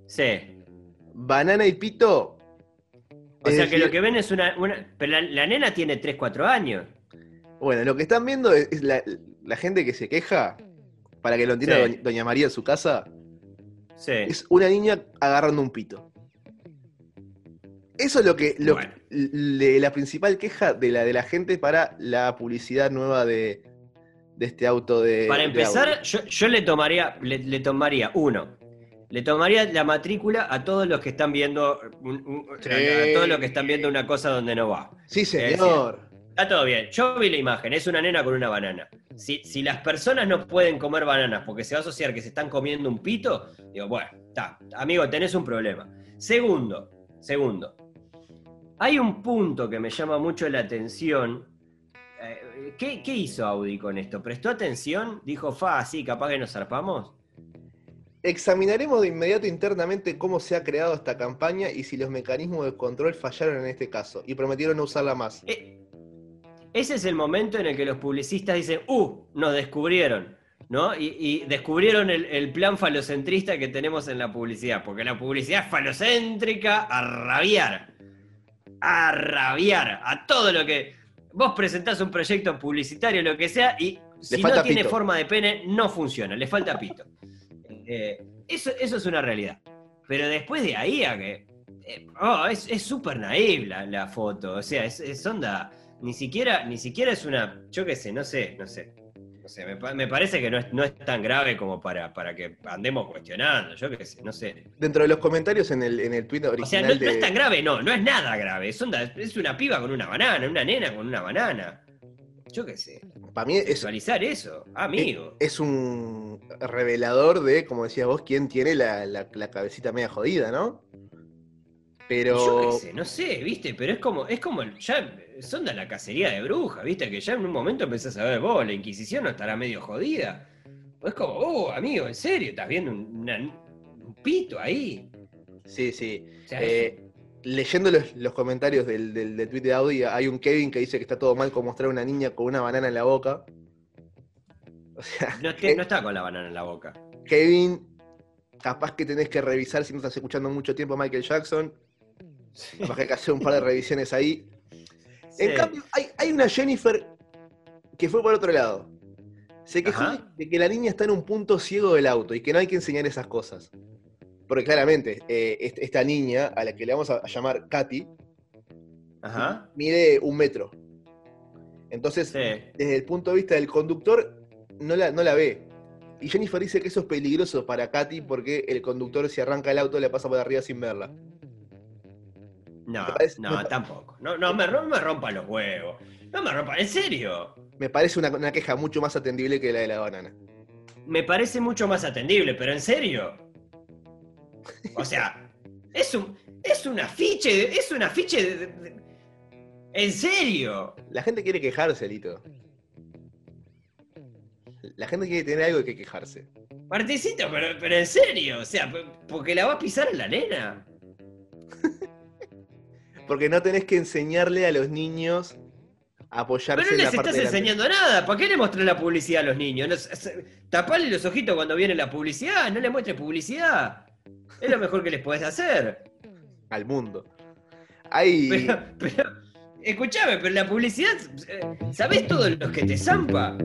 Sí. Banana y pito. O sea que lo que ven es una. una- pero la, la nena tiene 3, 4 años. Bueno, lo que están viendo es, es la, la gente que se queja, para que lo entienda Sí. doña, doña María en su casa, Sí. es una niña agarrando un pito. Eso es lo que, lo- Bueno. le- la principal queja de la, de la gente para la publicidad nueva de, de este auto de. Para empezar, yo, yo le tomaría, le, le tomaría uno. le tomaría la matrícula a todos los que están viendo un- un- Sí. a todos los que están viendo una cosa donde no va. Sí, señor. Está todo bien. Yo vi la imagen, es una nena con una banana. Si, si las personas no pueden comer bananas porque se va a asociar que se están comiendo un pito, digo, bueno, está, amigo, tenés un problema. Segundo, segundo. Hay un punto que me llama mucho la atención. Eh, ¿qué, qué hizo Audi con esto? ¿Prestó atención? ¿Dijo, fa, sí, capaz que nos zarpamos? Examinaremos de inmediato internamente cómo se ha creado esta campaña y si los mecanismos de control fallaron en este caso y prometieron no usarla más. Eh, ese es el momento en el que los publicistas dicen, ¡uh! Nos descubrieron. ¿No? Y, y descubrieron el, el plan falocentrista que tenemos en la publicidad, porque la publicidad es falocéntrica a rabiar. A rabiar. A todo lo que. Vos presentás un proyecto publicitario, lo que sea, y si no tiene forma de pene, no funciona, le falta pito. Eh, eso, eso es una realidad. Pero después de ahí a que. eh, oh, es es súper naive la, la foto. O sea, es, es onda. Ni siquiera, ni siquiera es una. Yo qué sé, no sé, no sé. No sé, me, pa- me parece que no es, no es tan grave como para, para que andemos cuestionando. Yo qué sé, no sé. Dentro de los comentarios en el, en el tweet O sea, original no, es tan grave, no, no es nada grave. Es, onda, es una piba con una banana, una nena con una banana. Yo qué sé. Para mí es, Visualizar eso, amigo. es un revelador de, como decías vos, quién tiene la, la- la cabecita media jodida, ¿no? Pero... Yo qué sé, no sé, viste, pero es como, es como, ya son de la cacería de brujas, viste, que ya en un momento empezás a ver, vos, la Inquisición no estará medio jodida. Pues como, oh, amigo, en serio, estás viendo un, una- un pito ahí. Sí, sí. O sea, Eh, leyendo los, los comentarios del, del, del tweet de Audi, hay un Kevin que dice que está todo mal con mostrar a una niña con una banana en la boca. O sea, no, no está con la banana en la boca. Kevin, capaz que tenés que revisar si no estás escuchando mucho tiempo a Michael Jackson. Capaz que hay que hacer un par de revisiones ahí. En cambio, hay, hay una Jennifer que fue por otro lado. Se quejó Ajá. de que la niña está en un punto ciego del auto y que no hay que enseñar esas cosas. Porque claramente, eh, est- esta niña, a la que le vamos a a llamar Katy, Ajá. mide un metro. Entonces, Sí. desde el punto de vista del conductor, no la, no la ve. Y Jennifer dice que eso es peligroso para Katy porque el conductor, si arranca el auto, le pasa por arriba sin verla. No, no, tampoco. No, no, me, no me rompa los huevos. No me rompa, en serio. Me parece una, una queja mucho más atendible que la de la banana. Me parece mucho más atendible, pero en serio. O sea, es un, es un afiche, es un afiche de- de- de- en serio. La gente quiere quejarse, Lito. La gente quiere tener algo de que quejarse. Martincito, pero, pero en serio, o sea, porque la va a pisar la nena. Porque no tenés que enseñarle a los niños a apoyarse Pero no en la les estás enseñando nada. ¿Para qué le mostrás la publicidad a los niños? Tapale los ojitos cuando viene la publicidad, no le muestres publicidad. Es lo mejor que les podés hacer. al mundo. Hay. Pero, pero, escuchame, pero la publicidad, eh, ¿sabés todos los que te zampa?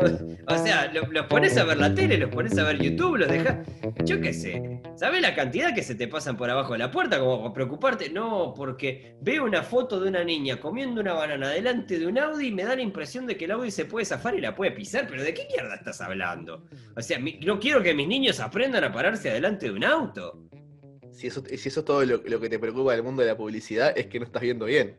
o sea, lo- los pones a ver la tele, los pones a ver YouTube, los dejas. Yo qué sé. ¿Sabés la cantidad que se te pasan por abajo de la puerta? Como preocuparte. No, porque veo una foto de una niña comiendo una banana delante de un Audi y me da la impresión de que el Audi se puede zafar y la puede pisar. ¿Pero de qué mierda estás hablando? O sea, no quiero que mis niños aprendan a pararse adelante de un auto. Si eso, si eso es todo lo que te preocupa del mundo de la publicidad, es que no estás viendo bien.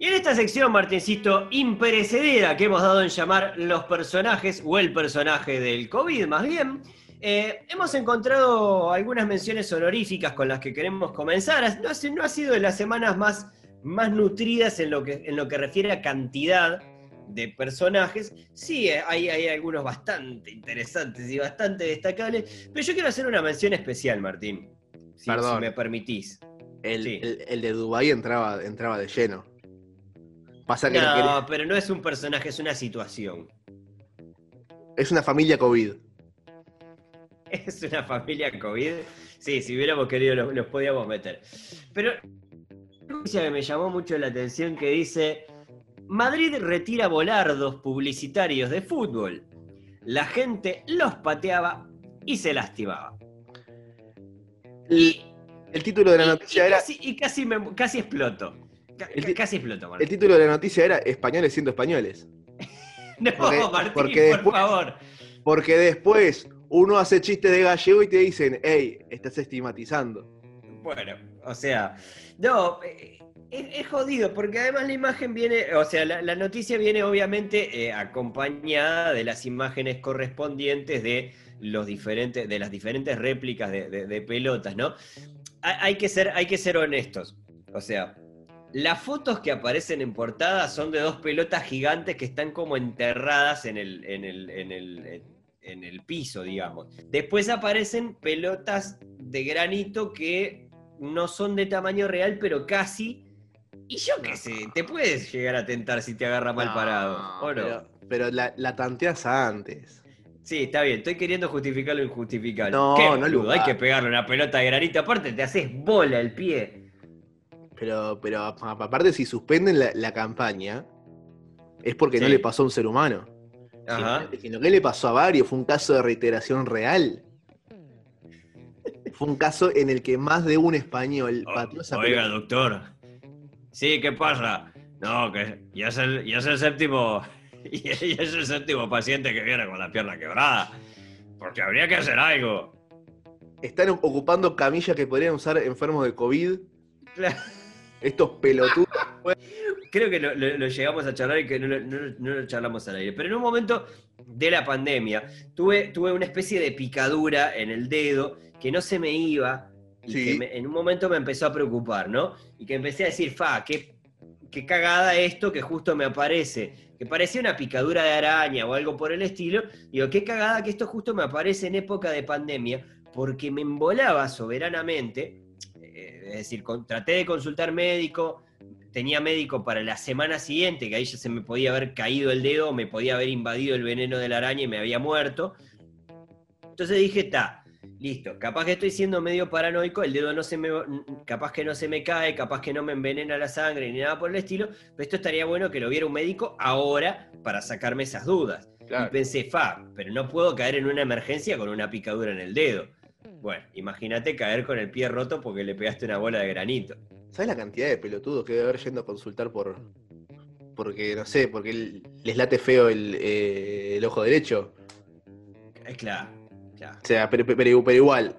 Y en esta sección, Martincito, imperecedera que hemos dado en llamar los personajes, o el personaje del COVID más bien, eh, hemos encontrado algunas menciones honoríficas con las que queremos comenzar. No, ha si- no ha sido de las semanas más, más nutridas en lo, que, en lo que refiere a cantidad de personajes. Sí, eh, hay, hay algunos bastante interesantes y bastante destacables, pero yo quiero hacer una mención especial, Martín, si, Perdón. si me permitís. El, Sí. el- el de Dubái entraba, entraba de lleno. Pasa que no pero no es un personaje, es una situación. es una familia COVID. Es una familia COVID. Sí, si hubiéramos querido los, los podíamos meter. Pero una noticia que me llamó mucho la atención que dice, Madrid retira volardos publicitarios de fútbol. La gente los pateaba y se lastimaba. Y, El título de la y- noticia y era. casi, y casi, me- casi exploto. El casi exploto, El Martín. título de la noticia era Españoles siendo españoles. No, Porque- Martín, porque por después- favor. Porque después uno hace chistes de gallego y te dicen, hey, estás estigmatizando. Bueno, o sea, no, eh, es, es jodido, porque además la imagen viene, o sea, la, la noticia viene obviamente eh, acompañada de las imágenes correspondientes de los diferentes, de las diferentes réplicas de, de- de pelotas, ¿no? Hay, hay que ser, hay que ser honestos. O sea, las fotos que aparecen en portada son de dos pelotas gigantes que están como enterradas en el, en el, en el, en el piso, digamos. Después aparecen pelotas de granito que no son de tamaño real, pero casi. Y yo qué sé, te puedes llegar a tentar si te agarra mal parado, ¿o no? Pero, pero la, la tanteas antes. Sí, está bien, estoy queriendo justificar lo injustificable. No, ¿Qué, no. Hay que pegarle una pelota de granito, aparte te haces bola el pie. Pero, pero aparte, si suspenden la, la campaña, es porque no le pasó a un ser humano. Ajá. Sino, sino que le pasó a varios. Fue un caso de reiteración real. Fue un caso en el que más de un español pateó esa Oiga, pelota. doctor. Sí, ¿qué pasa? No, que ya es el, ya es el séptimo. Ya es el séptimo paciente que viene con la pierna quebrada. Porque habría que hacer algo. Están ocupando camillas que podrían usar enfermos de COVID. Claro. Estos pelotudos. Creo que lo, lo- lo llegamos a charlar y que no, lo- no lo- no lo charlamos al aire. Pero en un momento de la pandemia tuve, tuve una especie de picadura en el dedo que no se me iba y Sí. que me- en un momento me empezó a preocupar, ¿no? Y que empecé a decir, fa, qué, qué cagada esto que justo me aparece. Que parecía una picadura de araña o algo por el estilo. Digo, qué cagada que esto justo me aparece en época de pandemia porque me embolaba soberanamente. Eh, es decir, con- traté de consultar médico, tenía médico para la semana siguiente, que ahí ya se me podía haber caído el dedo, me podía haber invadido el veneno de la araña y me había muerto. Entonces dije, está, listo, capaz que estoy siendo medio paranoico, el dedo no se me, capaz que no se me cae, capaz que no me envenena la sangre ni nada por el estilo, pero esto estaría bueno que lo viera un médico ahora para sacarme esas dudas. Y pensé, fa, pero no puedo caer en una emergencia con una picadura en el dedo. Bueno, imagínate caer con el pie roto porque le pegaste una bola de granito. ¿Sabes la cantidad de pelotudos que debe haber yendo a consultar por. Porque, no sé, porque les late feo el, eh, el ojo derecho? Es claro, claro. O sea, pero, pero- pero igual,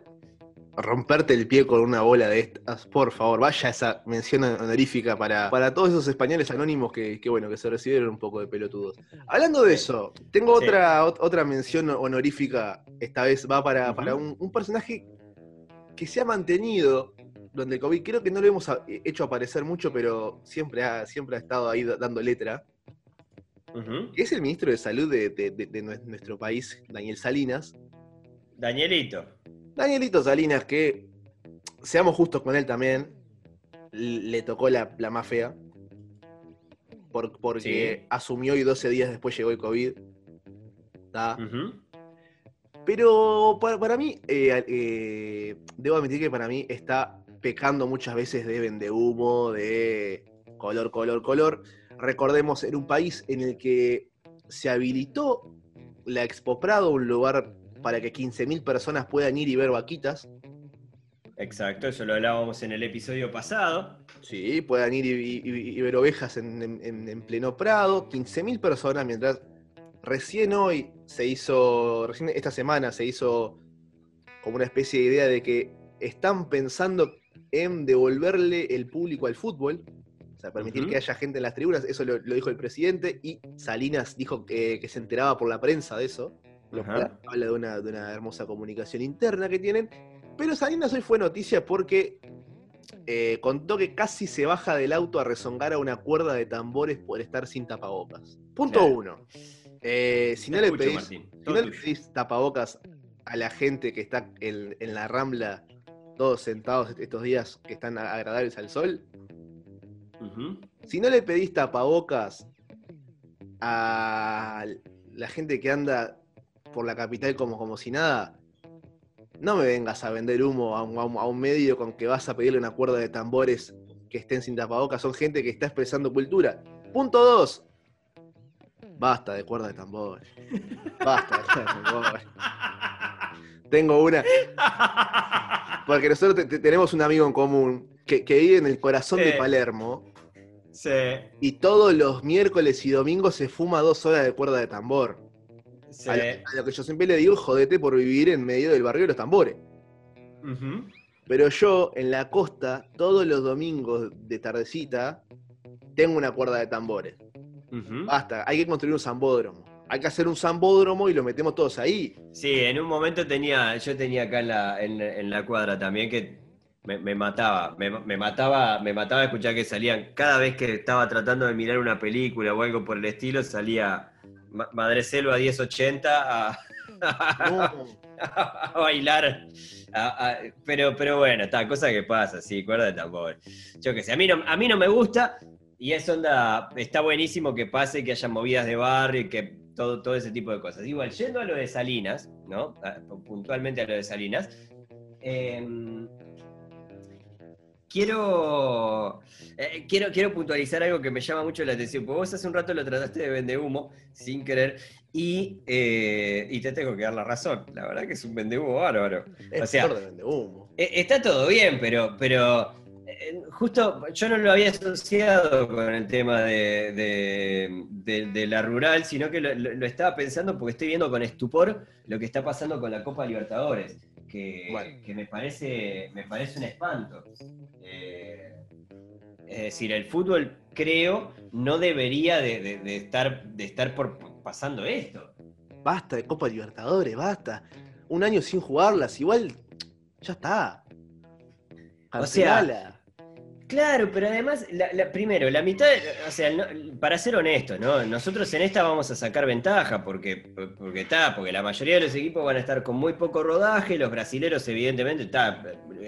romperte el pie con una bola de estas, por favor, vaya esa mención honorífica para, para todos esos españoles anónimos que, que, bueno, que se recibieron un poco de pelotudos. Hablando de eso, tengo Sí. otra, ot- otra mención honorífica, esta vez va para, para un, un personaje que se ha mantenido durante el COVID, creo que no lo hemos hecho aparecer mucho, pero siempre ha, siempre ha estado ahí da- dando letra, es el ministro de Salud de, de- de- de nue- nuestro país, Daniel Salinas. Danielito. Danielito Salinas, que seamos justos con él también, le tocó la, la más fea. por- porque Sí. asumió y 12 días después llegó el COVID. ¿tá? Ujú. Pero para, para mí, eh, eh, debo admitir que para mí está pecando muchas veces de vende humo, de color, color, color. Recordemos, en un país en el que se habilitó la Expo Prado, un lugar para que 15.000 personas puedan ir y ver vaquitas. Exacto, eso lo hablábamos en el episodio pasado. Sí, puedan ir y, y- y ver ovejas en, en- en- en pleno Prado. 15.000 personas, mientras recién hoy se hizo, recién esta semana se hizo como una especie de idea de que están pensando en devolverle el público al fútbol. O sea, permitir que haya gente en las tribunas. Eso lo, lo dijo el presidente y Salinas dijo que, que se enteraba por la prensa de eso. Lo Ajá. cual habla de una, de una hermosa comunicación interna que tienen. Pero Salinas hoy fue noticia porque eh, contó que casi se baja del auto a rezongar a una cuerda de tambores por estar sin tapabocas. Punto Claro. uno. Eh, si no, le escucho, pedís, Martín. si Todo no le tuyo. pedís tapabocas a la gente que está en, en la rambla, todos sentados estos días que están agradables al sol, si no le pedís tapabocas a la gente que anda por la capital como, como si nada, no me vengas a vender humo a un, a un- a un medio con que vas a pedirle una cuerda de tambores que estén sin tapabocas. Son gente que está expresando cultura. Punto dos. Basta de cuerda de tambores. Basta de cuerda de tambores. Tengo una. Porque nosotros te- te- tenemos un amigo en común que, que vive en el corazón de. Palermo. Sí. Y todos los miércoles y domingos se fuma dos horas de cuerda de tambor. Sí. A, lo, a lo que yo siempre le digo, jodete por vivir en medio del barrio de los tambores. Pero yo, en la costa, todos los domingos de tardecita, tengo una cuerda de tambores. Ujú. Basta, hay que construir un zambódromo. Hay que hacer un zambódromo y lo metemos todos ahí. Sí, en un momento tenía, yo tenía acá en la, en, en la cuadra también que me, me mataba, me, me mataba, me mataba escuchar que salían, cada vez que estaba tratando de mirar una película o algo por el estilo, salía Madre Selva 1080 a, No, a bailar. pero, pero bueno, está, cosa que pasa, sí, cuerda de. Yo qué sé, a mí no, a mí no me gusta y es onda, está buenísimo que pase, que haya movidas de barrio y que todo, todo ese tipo de cosas. Igual, yendo a lo de Salinas, ¿no? Puntualmente a lo de Salinas, em, quiero, eh, quiero, quiero puntualizar algo que me llama mucho la atención, porque vos hace un rato lo trataste de vende humo, sin querer, y, eh, y te tengo que dar la razón. La verdad que es un vende humo bárbaro. es O sea, de vende humo. Eh, Está todo bien, pero, pero eh, justo yo no lo había asociado con el tema de, de- de- de la rural, sino que lo estaba pensando porque estoy viendo con estupor lo que está pasando con la Copa Libertadores, que, Bueno. que me, parece, me parece un espanto. Eh, es decir, el fútbol creo no debería de, de- de estar, de estar por pasando esto. Basta de Copa Libertadores, basta. Un año sin jugarlas, igual ya está. O sea, Cancelala. Claro, pero además, la- la- primero, la mitad, o sea, no- para ser honestos, ¿no? Nosotros en esta vamos a sacar ventaja porque, porque está, porque la mayoría de los equipos van a estar con muy poco rodaje, los brasileros evidentemente, está,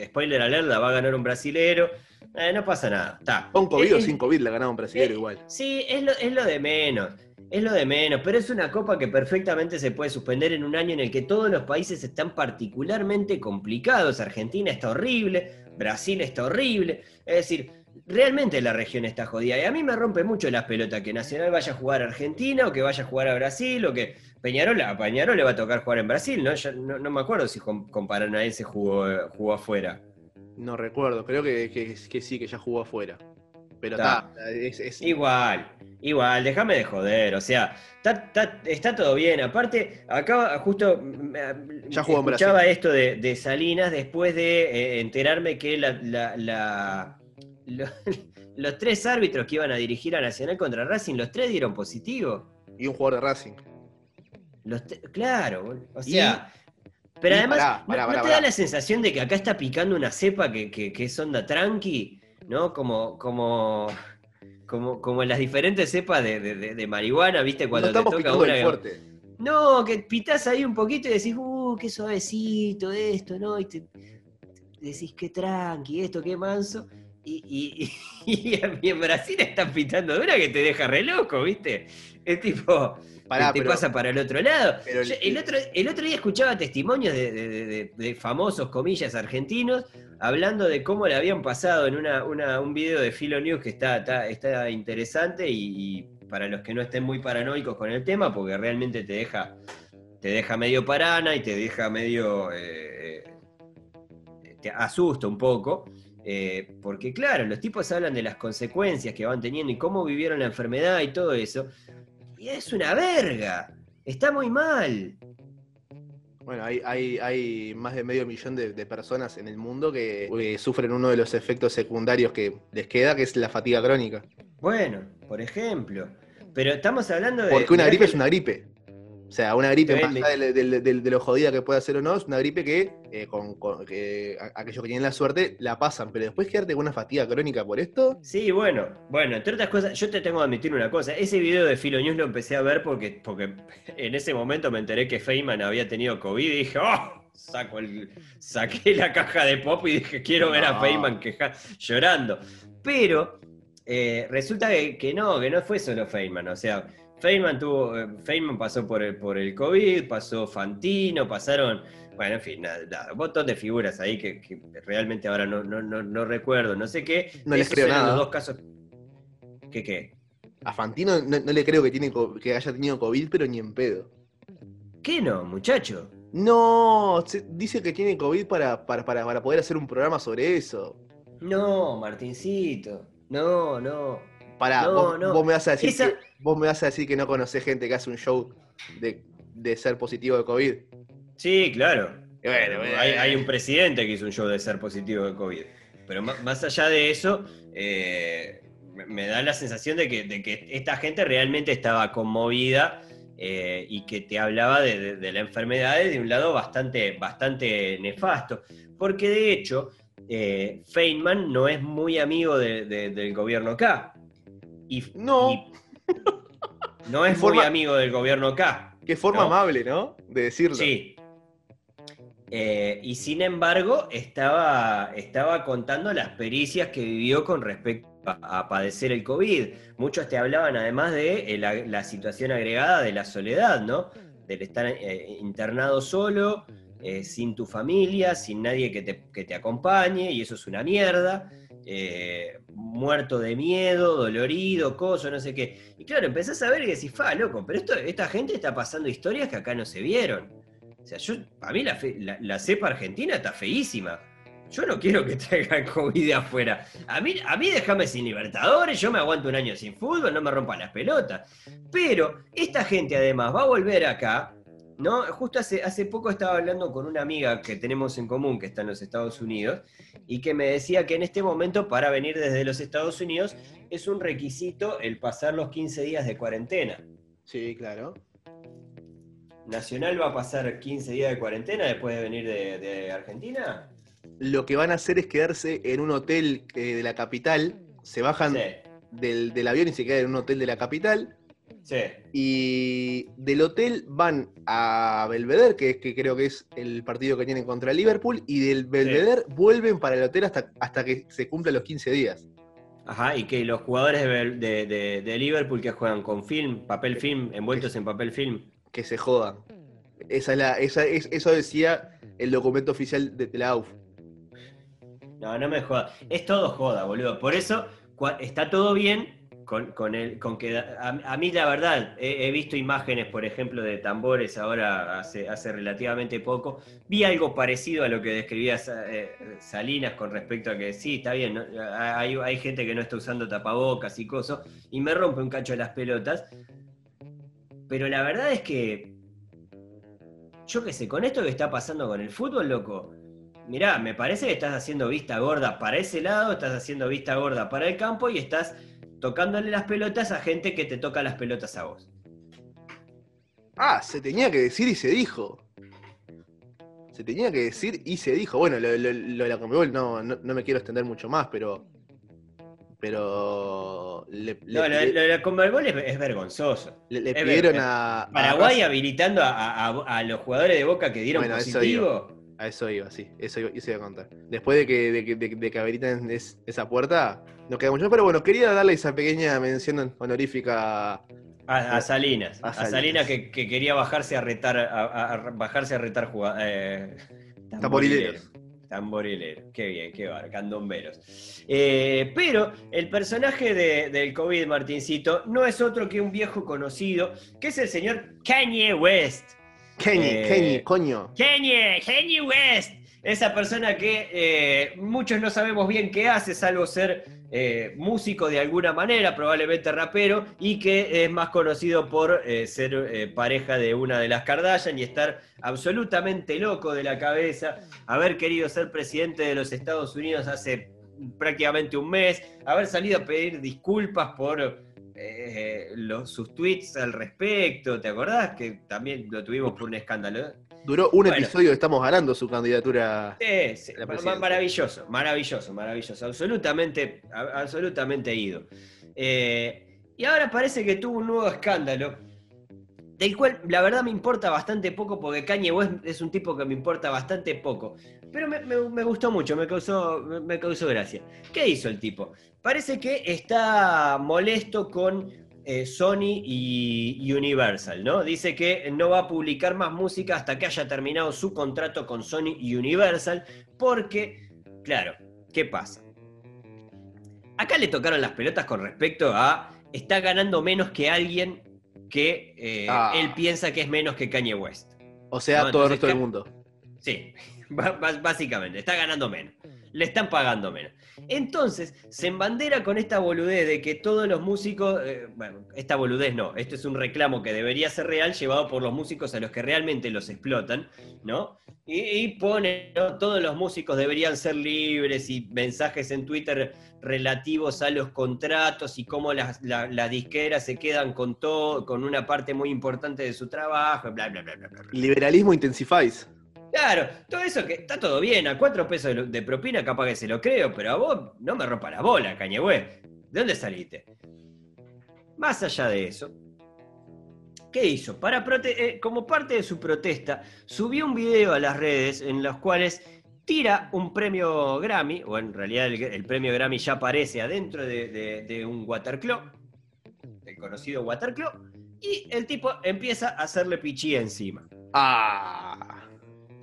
spoiler alert, la va a ganar un brasilero, eh, no pasa nada, está. Con COVID o Es- sin COVID la ganaron brasileño eh, igual. Sí, es lo, es lo de menos. Es lo de menos, pero es una copa que perfectamente se puede suspender en un año en el que todos los países están particularmente complicados. Argentina está horrible, Brasil está horrible. Es decir, realmente la región está jodida. Y a mí me rompe mucho las pelotas que Nacional vaya a jugar a Argentina o que vaya a jugar a Brasil o que Peñarol, a Peñarol le va a tocar jugar en Brasil, ¿no? Yo no, no me acuerdo si con, con Paranaense jugó, jugó afuera. No recuerdo, creo que, que- que sí, que ya jugó afuera. Pero Está. está, es, es- Igual, igual, déjame de joder, o sea, está, todo bien. Aparte, acá justo Ya escuchaba esto de, de Salinas después de eh, enterarme que la, la- la- lo- los tres árbitros que iban a dirigir a Nacional contra Racing, los tres dieron positivo. y un jugador de Racing. Los claro, o Y- sea. pero y además, pará, ¿no- pará, ¿no, pará, te da la sensación de que acá está picando una cepa que, que- que es onda tranqui? ¿No? Como, como, como, como las diferentes cepas de, de- de- marihuana, ¿viste? Cuando no te toca una. fuerte. No, que pitás ahí un poquito y decís, uh, qué suavecito esto, ¿no? Y te decís, qué tranqui, esto, qué manso. Y, y, y en- Brasil están pitando de una que te deja re loco, ¿viste? Es tipo, Pará, te pero- pasa para el otro lado. pero el- Yo el, otro, el otro día escuchaba testimonios de, de- de- de- de famosos, comillas, argentinos, hablando de cómo le habían pasado en una, una- un video de Filo News que está, está, está interesante y, y para los que no estén muy paranoicos con el tema, porque realmente te deja, te deja medio parana y te deja medio... eh, te asusta un poco. Eh, porque claro, los tipos hablan de las consecuencias que van teniendo y cómo vivieron la enfermedad y todo eso. Y es una verga. Está muy mal. Bueno, hay, hay, hay más de medio millón de, de personas en el mundo que eh, sufren uno de los efectos secundarios que les queda, que es la fatiga crónica. Bueno, por ejemplo. Pero estamos hablando de. Porque una gripe que- es una gripe. O sea, una gripe, más allá de, de- de- de lo jodida que pueda ser o no, es una gripe que, eh, con, con- que a- aquellos que tienen la suerte la pasan. Pero después quedarte con una fatiga crónica por esto, Sí, bueno, bueno, entre otras cosas, yo te tengo que admitir una cosa. Ese video de Filo News lo empecé a ver porque, porque en ese momento me enteré que Feynman había tenido COVID y dije, ¡oh! Saco el, saqué la caja de pop y dije, quiero ver a. Feynman queja, llorando. Pero eh, resulta que, que no, que no fue solo Feynman. O sea, Feynman tuvo, eh, Feynman pasó por el, por el COVID, pasó Fantino, pasaron, bueno, en fin, nada, nada, un montón de figuras ahí que, que realmente ahora no, no, no, no recuerdo, no sé qué. No les Esos creo nada. los dos casos. ¿Qué qué? a Fantino no, no le creo que, tiene, que haya tenido COVID, pero ni en pedo. ¿Qué no, muchacho? No, se- dice que tiene COVID para, para, para, para poder hacer un programa sobre eso. No, Martincito. No, no. Pará, No, vos, no. vos me vas a decir Esa- que, vos me vas a decir que no conocés gente que hace un show de, de ser positivo de COVID. Sí, claro. Y bueno, bueno, hay, hay un presidente que hizo un show de ser positivo de COVID. Pero más, allá de eso, eh, me- da la sensación de que, de que esta gente realmente estaba conmovida eh, y que te hablaba de, de- de la enfermedad de un lado bastante, bastante nefasto. Porque de hecho, eh, Feynman no es muy amigo de- de- del gobierno K. Y, No. y- no es forma- muy amigo del gobierno K. Qué forma ¿No? amable, ¿no? De decirlo. Sí. Eh, y sin embargo, estaba, estaba contando las pericias que vivió con respecto a, a padecer el COVID. Muchos te hablaban además de eh, la, la situación agregada de la soledad, ¿no? Del estar eh, internado solo, eh, sin tu familia, sin nadie que te, que te acompañe, y eso es una mierda. Eh, muerto de miedo, dolorido, coso, no sé qué. Y claro, empezás a ver y decís, fa, loco, pero esta gente está pasando historias que acá no se vieron. O sea, yo, a mí la, la, la cepa argentina está feísima. Yo no quiero que traigan COVID afuera. A mí, a mí déjame sin Libertadores, yo me aguanto un año sin fútbol, no me rompan las pelotas. Pero esta gente además va a volver acá, ¿no? Justo hace, hace poco estaba hablando con una amiga que tenemos en común que está en los Estados Unidos y que me decía que en este momento para venir desde los Estados Unidos es un requisito el pasar los 15 días de cuarentena. Sí, claro. ¿Nacional va a pasar 15 días de cuarentena después de venir de, de Argentina? Lo que van a hacer es quedarse en un hotel eh, de la capital. Se bajan Sí, del, del avión y se quedan en un hotel de la capital. Sí. Y del hotel van a Belvedere, que, es, que creo que es el partido que tienen contra Liverpool. Y del Belvedere vuelven para el hotel hasta, hasta que se cumplan los 15 días. Ajá, y que los jugadores de, de- de- de Liverpool que juegan con film, papel film, envueltos en papel film. Que se jodan. Esa es la, esa, es, eso decía el documento oficial de, la AUF. No, no me joda. Es todo joda, boludo. Por eso está todo bien con, con, el, con que... A, mí la verdad, he, visto imágenes, por ejemplo, de tambores ahora hace, hace relativamente poco. Vi algo parecido a lo que describía eh, Salinas con respecto a que sí, está bien, hay, hay gente que no está usando tapabocas y cosas, y me rompe un cacho las pelotas. Pero la verdad es que... Yo qué sé, con esto que está pasando con el fútbol, loco, Mirá, me parece que estás haciendo vista gorda para ese lado, estás haciendo vista gorda para el campo y estás tocándole las pelotas a gente que te toca las pelotas a vos. Ah, se tenía que decir y se dijo. Se tenía que decir y se dijo. Bueno, lo, lo- lo de la Conmebol no, no, no me quiero extender mucho más, pero. Pero. Le, No, lo, le- lo de la Conmebol es, es vergonzoso. le- le es pidieron ver- a. Paraguay habilitando a, a- a los jugadores de Boca que dieron Bueno, eso positivo. A eso iba, sí. Eso iba, eso iba a contar. Después de que, de de, de que habiliten es- esa puerta, no queda mucho. Pero bueno, quería darle esa pequeña mención honorífica. A, a Salinas. A A, Salinas. Que, que quería bajarse a retar, a, bajarse a retar eh, Tamborileros. Tamborilero. Qué bien, qué bar, candomberos. Eh, pero el personaje de- del COVID, Martincito, no es otro que un viejo conocido, que es el señor Kanye West. Kenny, Eh, Kenny, coño. Kanye, Kanye West. Esa persona que eh, muchos no sabemos bien qué hace, salvo ser eh, músico de alguna manera, probablemente rapero, y que es más conocido por eh, ser eh, pareja de una de las Kardashian y estar absolutamente loco de la cabeza, haber querido ser presidente de los Estados Unidos hace prácticamente un mes, haber salido a pedir disculpas por los, sus tweets al respecto, ¿te acordás? Que también lo tuvimos por un escándalo. Duró un bueno. episodio, estamos ganando su candidatura. Sí, sí, La maravilloso, maravilloso, maravilloso, absolutamente, a- absolutamente ido. Eh, y ahora parece que tuvo un nuevo escándalo, del cual la verdad me importa bastante poco, porque Kanye West es un tipo que me importa bastante poco. Pero me, me- me gustó mucho, me causó, me causó gracia. ¿Qué hizo el tipo? Parece que está molesto con eh, Sony y Universal, ¿no? Dice que no va a publicar más música hasta que haya terminado su contrato con Sony y Universal, porque, claro, ¿qué pasa? Acá le tocaron las pelotas con respecto a está ganando menos que alguien que eh, Ah. él piensa que es menos que Kanye West. O sea, No, todo el resto del mundo. Sí, básicamente, está ganando menos. le están pagando menos. Entonces, se embandera con esta boludez de que todos los músicos, eh, bueno, esta boludez no, esto es un reclamo que debería ser real, llevado por los músicos a los que realmente los explotan, ¿no? Y, pone, ¿no? todos los músicos deberían ser libres y mensajes en Twitter relativos a los contratos y cómo las, disqueras se quedan con todo, con una parte muy importante de su trabajo, bla, bla, bla, bla. bla. Liberalismo intensifies. Claro, todo eso que está todo bien, a cuatro pesos de, propina capaz que se lo creo, pero a vos no me rompa la bola, cañehue. ¿De dónde saliste? Más allá de eso, ¿qué hizo? Eh, como parte de su protesta, subió un video a las redes en los cuales tira un premio Grammy, o en realidad el, premio Grammy ya aparece adentro de, un Waterclaw, el conocido Waterclaw, y el tipo empieza a hacerle pichí encima. Ah.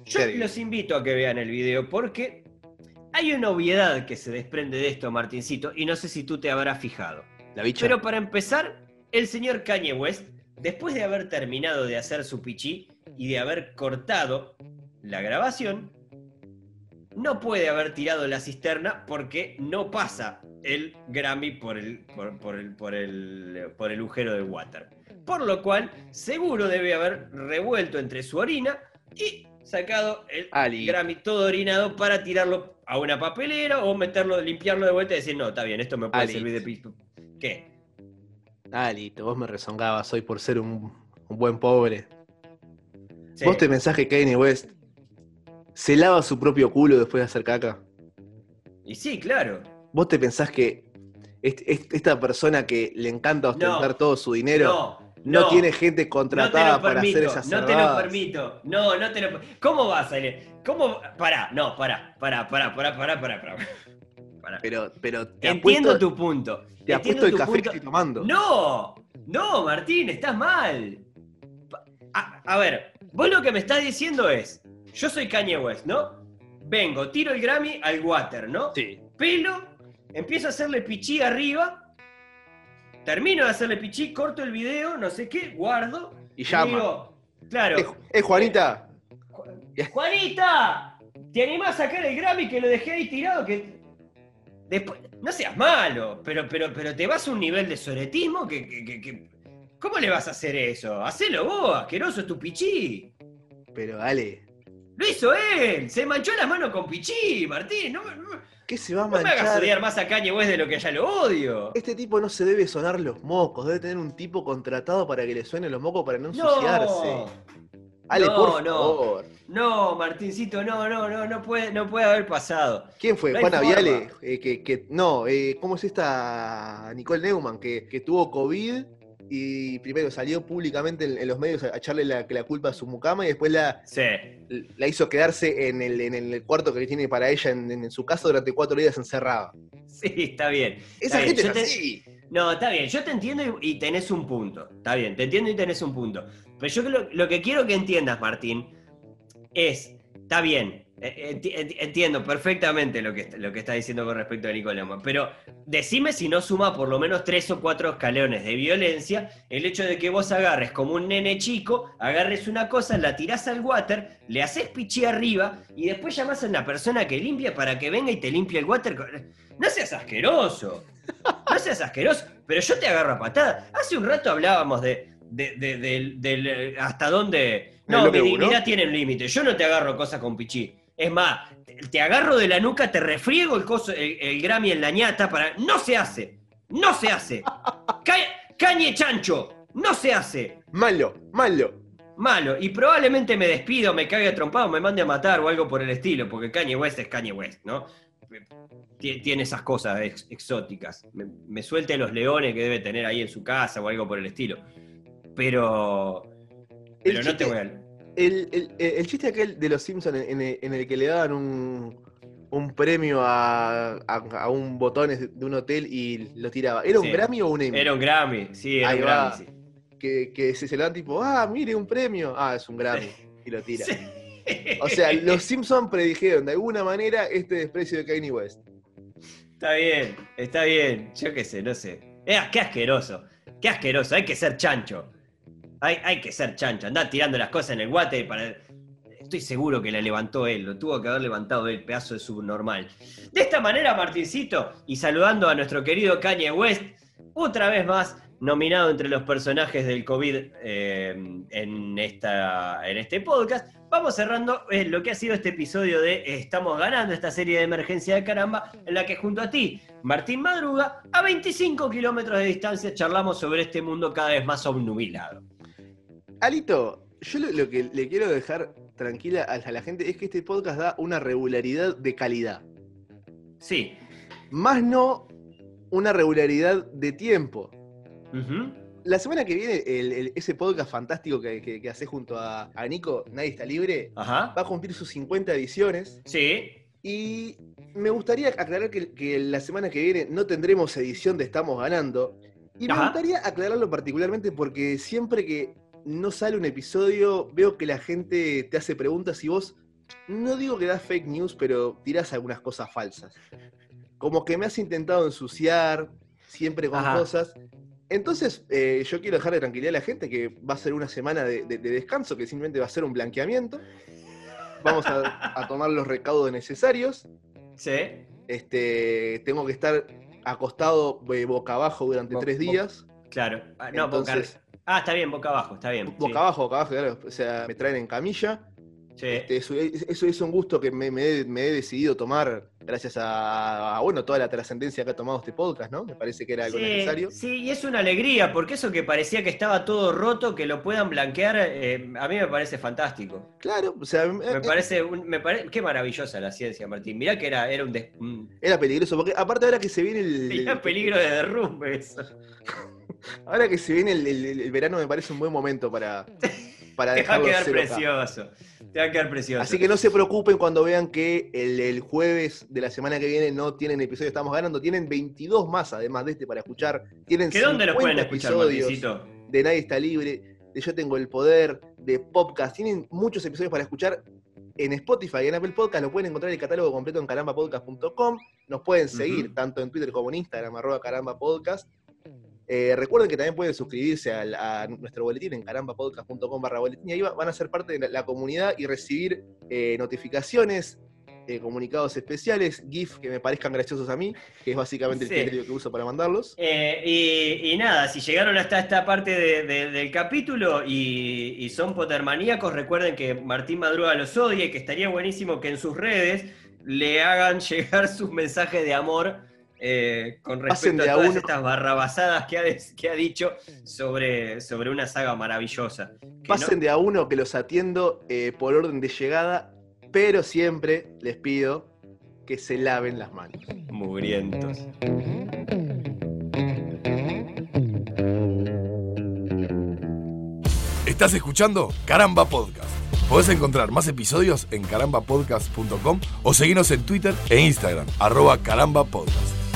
Yo los invito a que vean el video porque hay una obviedad que se desprende de esto, Martincito, y no sé si tú te habrás fijado. La bicha. Pero para empezar, el señor Kanye West, después de haber terminado de hacer su pichí y de haber cortado la grabación, no puede haber tirado la cisterna porque no pasa el Grammy por el, por, el, por el, por el agujero del water. Por lo cual, seguro debe haber revuelto entre su orina y sacado el Grammy todo orinado para tirarlo a una papelera o meterlo, limpiarlo de vuelta y decir, no, está bien, esto me puede servir de pisto. ¿Qué? Alito, vos me rezongabas hoy por ser un, buen pobre. Vos te mensaje Kanye West se lava su propio culo después de hacer caca. Y sí, claro. ¿Vos te pensás que esta persona que le encanta ostentar todo su dinero no, tiene gente contratada para hacer esas No te lo permito. No, no te lo ¿Cómo vas a ir? ¿Cómo? Pará, no, pará, pará, pará, pará, pará, pará, pará. Pero, pero te Entiendo tu punto. Te apuesto el café que estoy tomando. No, no, Martín, estás mal. a ver, vos lo que me estás diciendo es, yo soy Kanye West, ¿no? Vengo, tiro el Grammy al water, ¿no? Sí. Pelo, empiezo a hacerle pichí arriba, termino de hacerle pichí, corto el video, no sé qué, guardo. Y llama. claro. Eh, Juanita. Juanita, ¿te animás a sacar el Grammy que lo dejé ahí tirado? Que Después, no seas malo, pero, pero, pero te vas a un nivel de soretismo que, que, ¿Cómo le vas a hacer eso? Hacelo vos, asqueroso, es tu pichí. Pero dale, lo hizo él. Se manchó las manos con Pichí, Martín. No, ¿Qué se va a manchar? No me hagas odiar más a Kanye West de lo que ya lo odio. Este tipo no se debe sonar los mocos. Debe tener un tipo contratado para que le suenen los mocos para no ensuciarse. No. Ale, no, por favor. No, Martincito, no, no, no, no puede, no puede haber pasado. ¿Quién fue? Juana Viale, eh, que, no, eh, ¿cómo es esta Nicole Neumann? Que, que tuvo COVID y primero salió públicamente en, los medios a, echarle la, culpa a su mucama y después la, la hizo quedarse en el, en el cuarto que tiene para ella en, su casa durante cuatro días encerrada. Sí, está bien. Esa gente es así. No, está bien, yo te entiendo y, tenés un punto. Está bien, te entiendo y tenés un punto. Pero yo lo, lo que quiero que entiendas, Martín, es, está bien, entiendo perfectamente lo que, lo que está diciendo con respecto a Nicolás, pero decime si no suma por lo menos tres o cuatro escalones de violencia el hecho de que vos agarres como un nene chico, agarres una cosa, la tirás al water, le haces pichi arriba y después llamás a una persona que limpia para que venga y te limpie el water. No seas asqueroso, no seas asqueroso, pero yo te agarro a patada. Hace un rato hablábamos de, de, hasta dónde... No, mi dignidad tiene un límite. Yo no te agarro cosas con pichi. Es más, te agarro de la nuca, te refriego el, coso, el, Grammy en la ñata para. ¡No se hace! ¡No se hace! ¡Cañe chancho! ¡No se hace! Malo, malo. Malo. Y probablemente me despido, me caiga trompado, me mande a matar o algo por el estilo, porque Kanye West es Kanye West, ¿no? Tiene esas cosas exóticas. Me, suelte los leones que debe tener ahí en su casa o algo por el estilo. Pero. Pero no te voy a el, chiste aquel de los Simpsons en, el que le daban un, premio a, un botón de un hotel y lo tiraba. ¿Era un Grammy o un Emmy? Era un Grammy, sí, era un Grammy. Que, se, se le dan tipo, ah, mire, un premio. Ah, es un Grammy. Y lo tira. O sea, los Simpsons predijeron de alguna manera este desprecio de Kanye West. Está bien, está bien. Yo qué sé, no sé. Eh, qué asqueroso. Qué asqueroso. Hay que ser chancho. Hay, que ser chancho, andar tirando las cosas en el guate para. estoy seguro que la levantó él, lo tuvo que haber levantado él, pedazo de subnormal. De esta manera, Martincito, y saludando a nuestro querido Kanye West, otra vez más nominado entre los personajes del COVID eh, en este podcast, vamos cerrando eh, lo que ha sido este episodio de Estamos ganando, esta serie de emergencia de caramba, en la que junto a ti, Martín Madruga, a 25 kilómetros de distancia charlamos sobre este mundo cada vez más obnubilado. Alito, yo lo, que le quiero dejar tranquila a la gente es que este podcast da una regularidad de calidad. Sí. Más no una regularidad de tiempo. La semana que viene, ese podcast fantástico que, que, hace junto a, Nico, Nadie está libre, va a cumplir sus 50 ediciones. Sí. Y me gustaría aclarar que, la semana que viene no tendremos edición de Estamos Ganando. Y me gustaría aclararlo particularmente porque siempre que no sale un episodio, veo que la gente te hace preguntas y vos, no digo que das fake news, pero tirás algunas cosas falsas. Como que me has intentado ensuciar, siempre con cosas. Entonces, eh, yo quiero dejar de tranquilidad a la gente que va a ser una semana de, descanso, que simplemente va a ser un blanqueamiento. Vamos a, tomar los recaudos necesarios. Sí. Este, tengo que estar acostado eh, boca abajo durante tres días. Claro. Ah, no, Entonces, Ah, está bien, boca abajo, está bien. Boca abajo, boca abajo, claro. O sea, me traen en camilla. Este, eso, es un gusto que me, he, decidido tomar gracias a, bueno, toda la trascendencia que ha tomado este podcast, ¿no? Me parece que era algo necesario. Sí, y es una alegría, porque eso que parecía que estaba todo roto, que lo puedan blanquear, eh, a mí me parece fantástico. Claro, o sea... Me eh, parece, me qué maravillosa la ciencia, Martín. Mirá que era, era un, Era peligroso, porque aparte ahora que se viene el... Era peligro de derrumbe eso. ahora que se viene el, verano me parece un buen momento para... para Te va a quedar precioso. Te va a quedar precioso. Así que no se preocupen cuando vean que el, jueves de la semana que viene no tienen episodio Estamos Ganando. Tienen 22 más, además de este, para escuchar. Tienen ¿Que dónde los pueden escuchar, episodios de Nadie está libre, de Yo tengo el poder, de Podcast. Tienen muchos episodios para escuchar en Spotify y en Apple Podcast. Lo pueden encontrar el catálogo completo en carambapodcast.com. Nos pueden seguir tanto en Twitter como en Instagram, arroba carambapodcast. Eh, recuerden que también pueden suscribirse a, nuestro boletín en carambapodcast.com barra boletín y ahí van a ser parte de la, comunidad y recibir eh, notificaciones, eh, comunicados especiales, GIF que me parezcan graciosos a mí, que es básicamente el criterio que uso para mandarlos. Y, nada, si llegaron hasta esta parte del capítulo y, son potermaníacos, recuerden que Martín Madruga los odia y que estaría buenísimo que en sus redes le hagan llegar sus mensajes de amor eh, con respecto a todas estas barrabasadas que ha, que ha dicho sobre, sobre una saga maravillosa. Pasen de a uno que los atiendo eh, por orden de llegada, pero siempre les pido que se laven las manos. Mugrientos. Estás escuchando Caramba Podcast. Podés encontrar más episodios en carambapodcast.com o seguirnos en Twitter e Instagram, arroba carambapodcast.